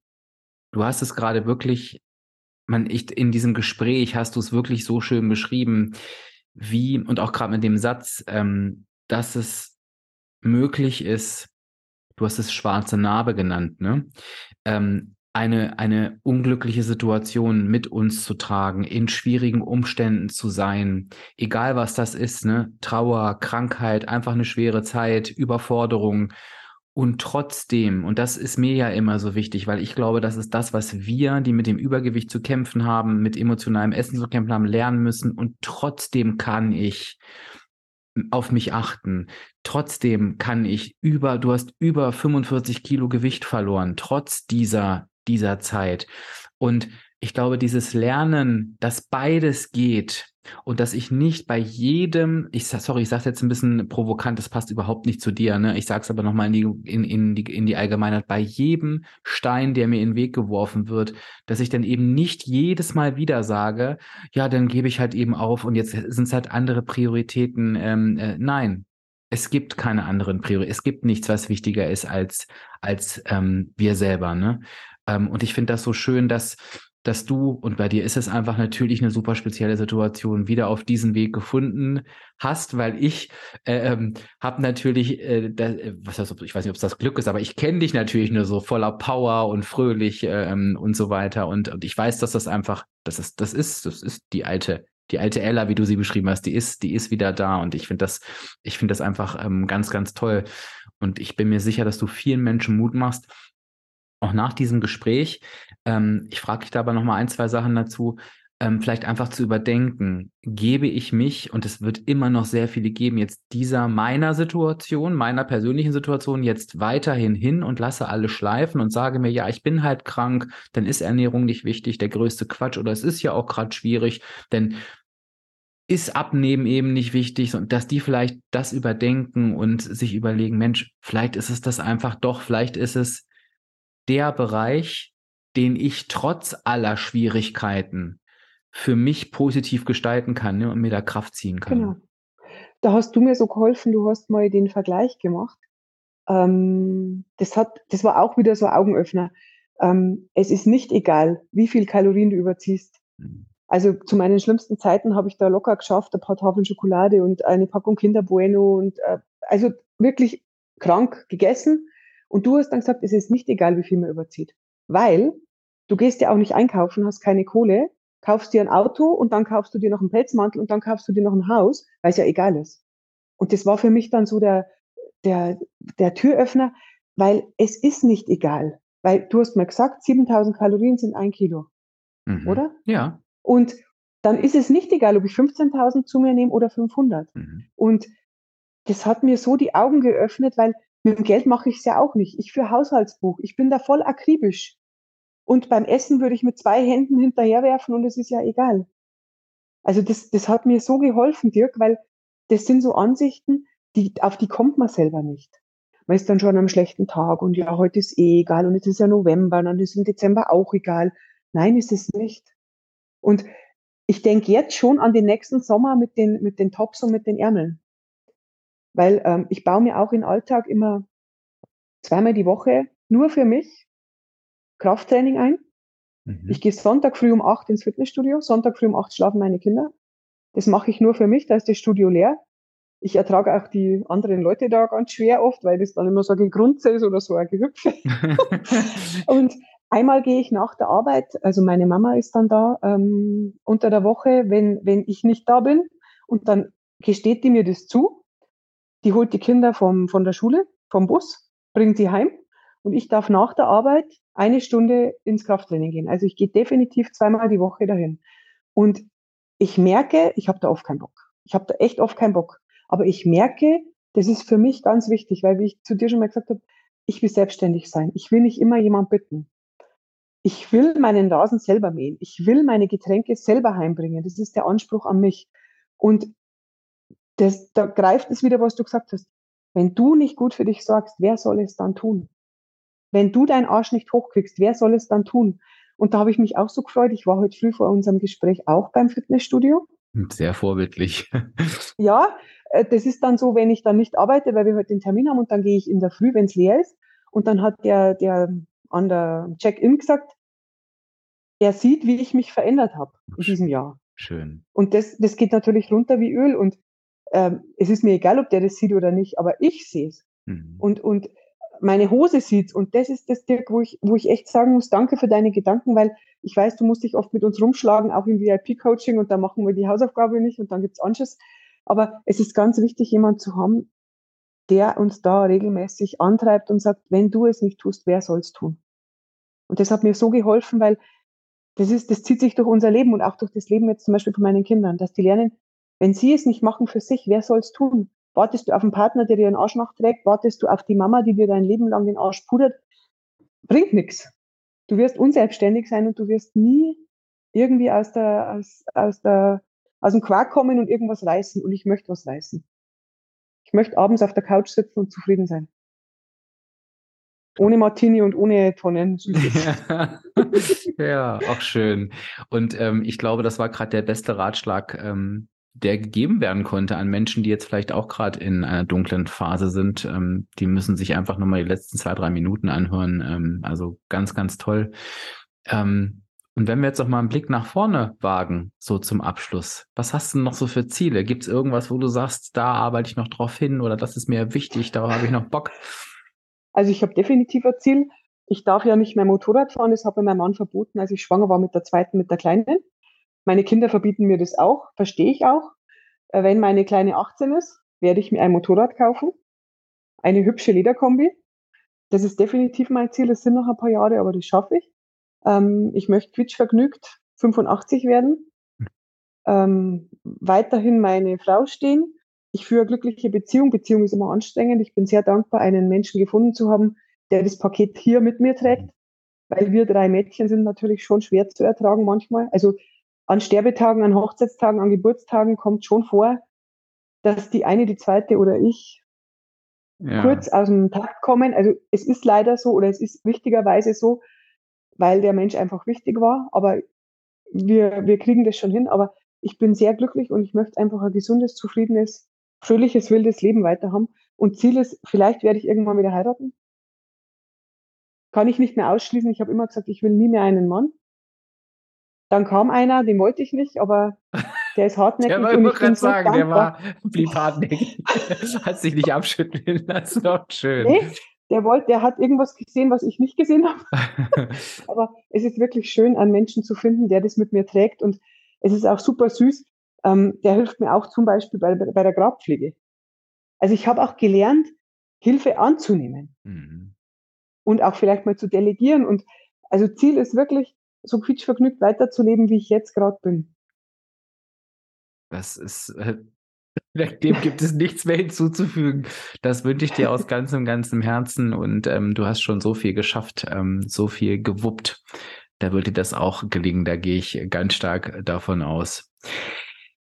du hast es gerade wirklich, man, ich, in diesem Gespräch hast du es wirklich so schön beschrieben, wie, und auch gerade mit dem Satz, ähm, dass es möglich ist, du hast es schwarze Narbe genannt, ne? Ähm, eine, eine unglückliche Situation mit uns zu tragen, in schwierigen Umständen zu sein, egal was das ist, ne? Trauer, Krankheit, einfach eine schwere Zeit, Überforderung. Und trotzdem, und das ist mir ja immer so wichtig, weil ich glaube, das ist das, was wir, die mit dem Übergewicht zu kämpfen haben, mit emotionalem Essen zu kämpfen haben, lernen müssen. Und trotzdem kann ich auf mich achten. Trotzdem kann ich über, du hast über 45 Kilo Gewicht verloren, trotz dieser dieser Zeit. Und ich glaube, dieses Lernen, dass beides geht und dass ich nicht bei jedem, ich sorry, ich sage jetzt ein bisschen provokant, das passt überhaupt nicht zu dir, ne? Ich sage es aber nochmal in die, in, in, die, in die Allgemeinheit, bei jedem Stein, der mir in den Weg geworfen wird, dass ich dann eben nicht jedes Mal wieder sage, ja, dann gebe ich halt eben auf und jetzt sind es halt andere Prioritäten. Ähm, äh, nein, es gibt keine anderen Prioritäten. Es gibt nichts, was wichtiger ist als, als ähm, wir selber. Ne? Ähm, und ich finde das so schön, dass dass du, und bei dir ist es einfach natürlich eine super spezielle Situation, wieder auf diesen Weg gefunden hast, weil ich äh, ähm, habe natürlich, äh, da, was heißt, ich weiß nicht, ob es das Glück ist, aber ich kenne dich natürlich nur so voller Power und fröhlich ähm, und so weiter. Und, und ich weiß, dass das einfach, das ist, das ist, das ist die alte, die alte Ella, wie du sie beschrieben hast, die ist, die ist wieder da. Und ich finde das, ich finde das einfach ähm, ganz, ganz toll. Und ich bin mir sicher, dass du vielen Menschen Mut machst, auch nach diesem Gespräch, ähm, ich frage dich da aber noch mal ein, zwei Sachen dazu, ähm, vielleicht einfach zu überdenken, gebe ich mich, und es wird immer noch sehr viele geben, jetzt dieser meiner Situation, meiner persönlichen Situation jetzt weiterhin hin und lasse alle schleifen und sage mir, ja, ich bin halt krank, dann ist Ernährung nicht wichtig, der größte Quatsch, oder es ist ja auch gerade schwierig, denn ist Abnehmen eben nicht wichtig, und dass die vielleicht das überdenken und sich überlegen, Mensch, vielleicht ist es das einfach doch, vielleicht ist es der Bereich, den ich trotz aller Schwierigkeiten für mich positiv gestalten kann ne, und mir da Kraft ziehen kann. Genau.
Da hast du mir so geholfen, du hast mal den Vergleich gemacht. Ähm, das, hat, das war auch wieder so ein Augenöffner. Ähm, es ist nicht egal, wie viel Kalorien du überziehst. Mhm. Also zu meinen schlimmsten Zeiten habe ich da locker geschafft, ein paar Tafeln Schokolade und eine Packung Kinder Bueno und äh, also wirklich krank gegessen und du hast dann gesagt, es ist nicht egal, wie viel man überzieht. Weil du gehst ja auch nicht einkaufen, hast keine Kohle, kaufst dir ein Auto und dann kaufst du dir noch einen Pelzmantel und dann kaufst du dir noch ein Haus, weil es ja egal ist. Und das war für mich dann so der, der, der Türöffner, weil es ist nicht egal. Weil du hast mal gesagt, 7000 Kalorien sind ein Kilo. Mhm. Oder?
Ja.
Und dann ist es nicht egal, ob ich 15.000 zu mir nehme oder 500. Mhm. Und das hat mir so die Augen geöffnet, weil mit dem Geld mache ich es ja auch nicht. Ich führe Haushaltsbuch. Ich bin da voll akribisch. Und beim Essen würde ich mit zwei Händen hinterherwerfen und es ist ja egal. Also das, das hat mir so geholfen, Dirk, weil das sind so Ansichten, die, auf die kommt man selber nicht. Man ist dann schon am schlechten Tag und ja, heute ist eh egal und jetzt ist ja November und dann ist im Dezember auch egal. Nein, ist es nicht. Und ich denke jetzt schon an den nächsten Sommer mit den, mit den Tops und mit den Ärmeln weil ähm, ich baue mir auch in Alltag immer zweimal die Woche nur für mich Krafttraining ein. Mhm. Ich gehe Sonntag früh um acht ins Fitnessstudio, Sonntag früh um acht schlafen meine Kinder. Das mache ich nur für mich, da ist das Studio leer. Ich ertrage auch die anderen Leute da ganz schwer oft, weil das dann immer so ein Gegrunze ist oder so ein Gehüpfe. und einmal gehe ich nach der Arbeit, also meine Mama ist dann da ähm, unter der Woche, wenn, wenn ich nicht da bin. Und dann gesteht die mir das zu. Die holt die Kinder vom, von der Schule, vom Bus, bringt sie heim. Und ich darf nach der Arbeit eine Stunde ins Krafttraining gehen. Also ich gehe definitiv zweimal die Woche dahin. Und ich merke, ich habe da oft keinen Bock. Ich habe da echt oft keinen Bock. Aber ich merke, das ist für mich ganz wichtig, weil wie ich zu dir schon mal gesagt habe, ich will selbstständig sein. Ich will nicht immer jemand bitten. Ich will meinen Rasen selber mähen. Ich will meine Getränke selber heimbringen. Das ist der Anspruch an mich. Und das, da greift es wieder, was du gesagt hast. Wenn du nicht gut für dich sorgst, wer soll es dann tun? Wenn du deinen Arsch nicht hochkriegst, wer soll es dann tun? Und da habe ich mich auch so gefreut. Ich war heute früh vor unserem Gespräch auch beim Fitnessstudio.
Sehr vorbildlich.
ja, äh, das ist dann so, wenn ich dann nicht arbeite, weil wir heute den Termin haben und dann gehe ich in der Früh, wenn es leer ist. Und dann hat der, der an der Check-in gesagt, er sieht, wie ich mich verändert habe in diesem Jahr.
Schön.
Und das, das geht natürlich runter wie Öl. Und ähm, es ist mir egal, ob der das sieht oder nicht, aber ich sehe es. Mhm. Und, und meine Hose sieht Und das ist das, Dirk, wo ich, wo ich echt sagen muss, danke für deine Gedanken, weil ich weiß, du musst dich oft mit uns rumschlagen, auch im VIP-Coaching und da machen wir die Hausaufgabe nicht und dann gibt's Anschiss. Aber es ist ganz wichtig, jemand zu haben, der uns da regelmäßig antreibt und sagt, wenn du es nicht tust, wer soll's tun? Und das hat mir so geholfen, weil das ist, das zieht sich durch unser Leben und auch durch das Leben jetzt zum Beispiel von meinen Kindern, dass die lernen, wenn sie es nicht machen für sich, wer soll's tun? Wartest du auf einen Partner, der dir den Arsch nachträgt? Wartest du auf die Mama, die dir dein Leben lang den Arsch pudert? Bringt nichts. Du wirst unselbstständig sein und du wirst nie irgendwie aus der, aus, aus der, aus dem Quark kommen und irgendwas reißen. Und ich möchte was reißen. Ich möchte abends auf der Couch sitzen und zufrieden sein. Ohne Martini und ohne Tonnen.
Ja, ja auch schön. Und ähm, ich glaube, das war gerade der beste Ratschlag, ähm, der gegeben werden konnte an Menschen, die jetzt vielleicht auch gerade in einer dunklen Phase sind. Ähm, die müssen sich einfach nochmal die letzten zwei, drei Minuten anhören. Ähm, also ganz, ganz toll. Ähm, und wenn wir jetzt noch mal einen Blick nach vorne wagen, so zum Abschluss, was hast du noch so für Ziele? Gibt es irgendwas, wo du sagst, da arbeite ich noch drauf hin oder das ist mir wichtig, darauf habe ich noch Bock?
Also ich habe definitiv ein Ziel. Ich darf ja nicht mehr Motorrad fahren, das hat mir mein Mann verboten, als ich schwanger war mit der zweiten, mit der Kleinen. Meine Kinder verbieten mir das auch, verstehe ich auch. Äh, wenn meine Kleine 18 ist, werde ich mir ein Motorrad kaufen. Eine hübsche Lederkombi. Das ist definitiv mein Ziel. Das sind noch ein paar Jahre, aber das schaffe ich. Ähm, ich möchte quietschvergnügt 85 werden. Ähm, weiterhin meine Frau stehen. Ich führe eine glückliche Beziehung. Beziehung ist immer anstrengend. Ich bin sehr dankbar, einen Menschen gefunden zu haben, der das Paket hier mit mir trägt. Weil wir drei Mädchen sind natürlich schon schwer zu ertragen manchmal. Also an Sterbetagen, an Hochzeitstagen, an Geburtstagen kommt schon vor, dass die eine, die zweite oder ich ja. kurz aus dem Takt kommen. Also es ist leider so oder es ist wichtigerweise so, weil der Mensch einfach wichtig war. Aber wir, wir kriegen das schon hin. Aber ich bin sehr glücklich und ich möchte einfach ein gesundes, zufriedenes, fröhliches, wildes Leben weiter haben. Und Ziel ist, vielleicht werde ich irgendwann wieder heiraten. Kann ich nicht mehr ausschließen. Ich habe immer gesagt, ich will nie mehr einen Mann. Dann kam einer, den wollte ich nicht, aber der ist hartnäckig.
der war, und ich bin so sagen, dankbar. der war, blieb hartnäckig. hat sich nicht abschütteln lassen. Doch schön. Nee,
der wollte, der hat irgendwas gesehen, was ich nicht gesehen habe. aber es ist wirklich schön, einen Menschen zu finden, der das mit mir trägt. Und es ist auch super süß. Ähm, der hilft mir auch zum Beispiel bei, bei der Grabpflege. Also ich habe auch gelernt, Hilfe anzunehmen. Mhm. Und auch vielleicht mal zu delegieren. Und also Ziel ist wirklich, so quietschvergnügt weiterzuleben, wie ich jetzt gerade bin.
Das ist, äh, dem gibt es nichts mehr hinzuzufügen. Das wünsche ich dir aus ganzem, ganzem Herzen und ähm, du hast schon so viel geschafft, ähm, so viel gewuppt. Da wird dir das auch gelingen, da gehe ich ganz stark davon aus.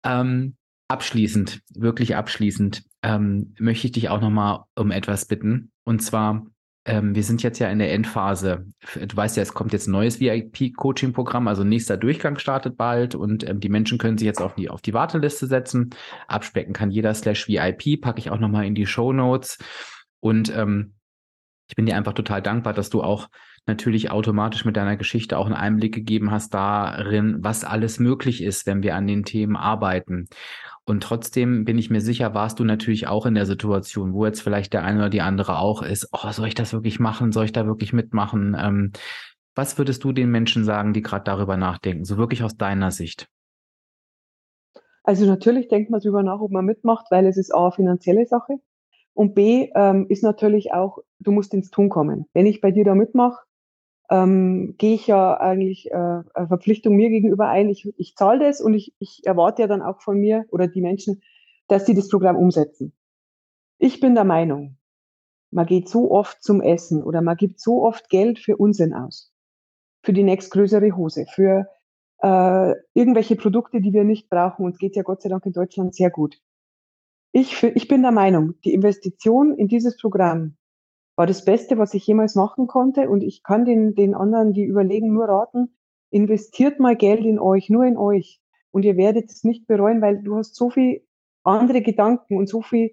Ähm, abschließend, wirklich abschließend, ähm, möchte ich dich auch nochmal um etwas bitten. Und zwar, ähm, wir sind jetzt ja in der Endphase. Du weißt ja, es kommt jetzt ein neues VIP-Coaching-Programm, also nächster Durchgang startet bald und ähm, die Menschen können sich jetzt auf die, auf die Warteliste setzen. Abspecken kann jeder slash VIP, packe ich auch nochmal in die Show Notes. Und ähm, ich bin dir einfach total dankbar, dass du auch natürlich automatisch mit deiner Geschichte auch einen Einblick gegeben hast darin, was alles möglich ist, wenn wir an den Themen arbeiten. Und trotzdem bin ich mir sicher, warst du natürlich auch in der Situation, wo jetzt vielleicht der eine oder die andere auch ist, oh, soll ich das wirklich machen? Soll ich da wirklich mitmachen? Ähm, was würdest du den Menschen sagen, die gerade darüber nachdenken, so wirklich aus deiner Sicht?
Also natürlich denkt man darüber nach, ob man mitmacht, weil es ist A, finanzielle Sache und B ähm, ist natürlich auch, du musst ins Tun kommen. Wenn ich bei dir da mitmache, ähm, gehe ich ja eigentlich äh, eine Verpflichtung mir gegenüber ein. Ich, ich zahle das und ich, ich erwarte ja dann auch von mir oder die Menschen, dass sie das Programm umsetzen. Ich bin der Meinung, man geht so oft zum Essen oder man gibt so oft Geld für Unsinn aus. Für die nächstgrößere Hose, für äh, irgendwelche Produkte, die wir nicht brauchen. Uns geht ja Gott sei Dank in Deutschland sehr gut. Ich, ich bin der Meinung, die Investition in dieses Programm war das Beste, was ich jemals machen konnte. Und ich kann den, den anderen, die überlegen, nur raten, investiert mal Geld in euch, nur in euch. Und ihr werdet es nicht bereuen, weil du hast so viel andere Gedanken und so viel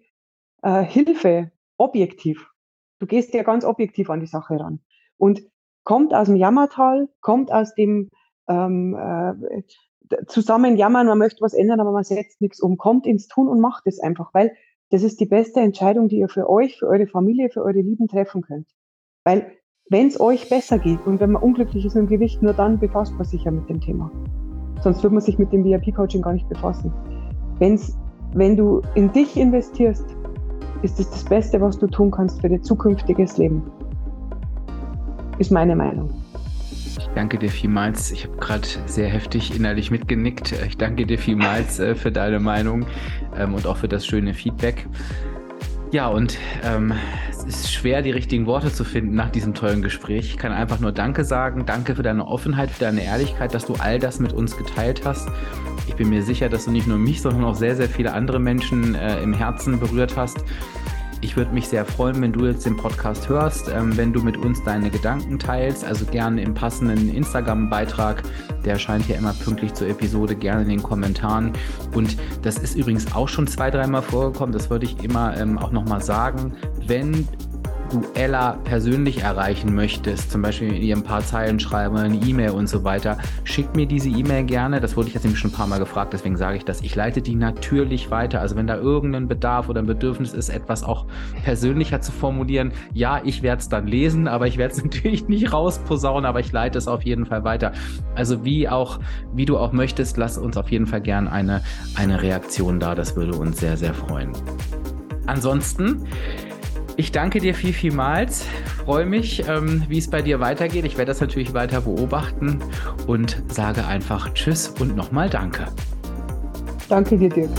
äh, Hilfe objektiv. Du gehst ja ganz objektiv an die Sache ran. Und kommt aus dem Jammertal, kommt aus dem ähm, äh, zusammen jammern, man möchte was ändern, aber man setzt nichts um, kommt ins Tun und macht es einfach, weil das ist die beste Entscheidung, die ihr für euch, für eure Familie, für eure Lieben treffen könnt. Weil wenn es euch besser geht und wenn man unglücklich ist mit dem Gewicht, nur dann befasst man sich ja mit dem Thema. Sonst würde man sich mit dem VIP-Coaching gar nicht befassen. Wenn's, wenn du in dich investierst, ist es das Beste, was du tun kannst für dein zukünftiges Leben. Ist meine Meinung.
Ich danke dir vielmals. Ich habe gerade sehr heftig innerlich mitgenickt. Ich danke dir vielmals äh, für deine Meinung ähm, und auch für das schöne Feedback. Ja, und ähm, es ist schwer, die richtigen Worte zu finden nach diesem tollen Gespräch. Ich kann einfach nur Danke sagen. Danke für deine Offenheit, für deine Ehrlichkeit, dass du all das mit uns geteilt hast. Ich bin mir sicher, dass du nicht nur mich, sondern auch sehr, sehr viele andere Menschen äh, im Herzen berührt hast. Ich würde mich sehr freuen, wenn du jetzt den Podcast hörst, ähm, wenn du mit uns deine Gedanken teilst, also gerne im passenden Instagram-Beitrag. Der erscheint ja immer pünktlich zur Episode, gerne in den Kommentaren. Und das ist übrigens auch schon zwei, dreimal vorgekommen, das würde ich immer ähm, auch nochmal sagen. Wenn du Ella persönlich erreichen möchtest, zum Beispiel ihr ein paar Zeilen schreiben eine E-Mail und so weiter, schick mir diese E-Mail gerne. Das wurde ich jetzt nämlich schon ein paar Mal gefragt, deswegen sage ich das. Ich leite die natürlich weiter. Also wenn da irgendein Bedarf oder ein Bedürfnis ist, etwas auch persönlicher zu formulieren, ja, ich werde es dann lesen, aber ich werde es natürlich nicht rausposaunen, aber ich leite es auf jeden Fall weiter. Also wie auch, wie du auch möchtest, lass uns auf jeden Fall gern eine, eine Reaktion da. Das würde uns sehr, sehr freuen. Ansonsten ich danke dir viel, vielmals. Freue mich, ähm, wie es bei dir weitergeht. Ich werde das natürlich weiter beobachten und sage einfach Tschüss und nochmal Danke.
Danke dir, Dirk.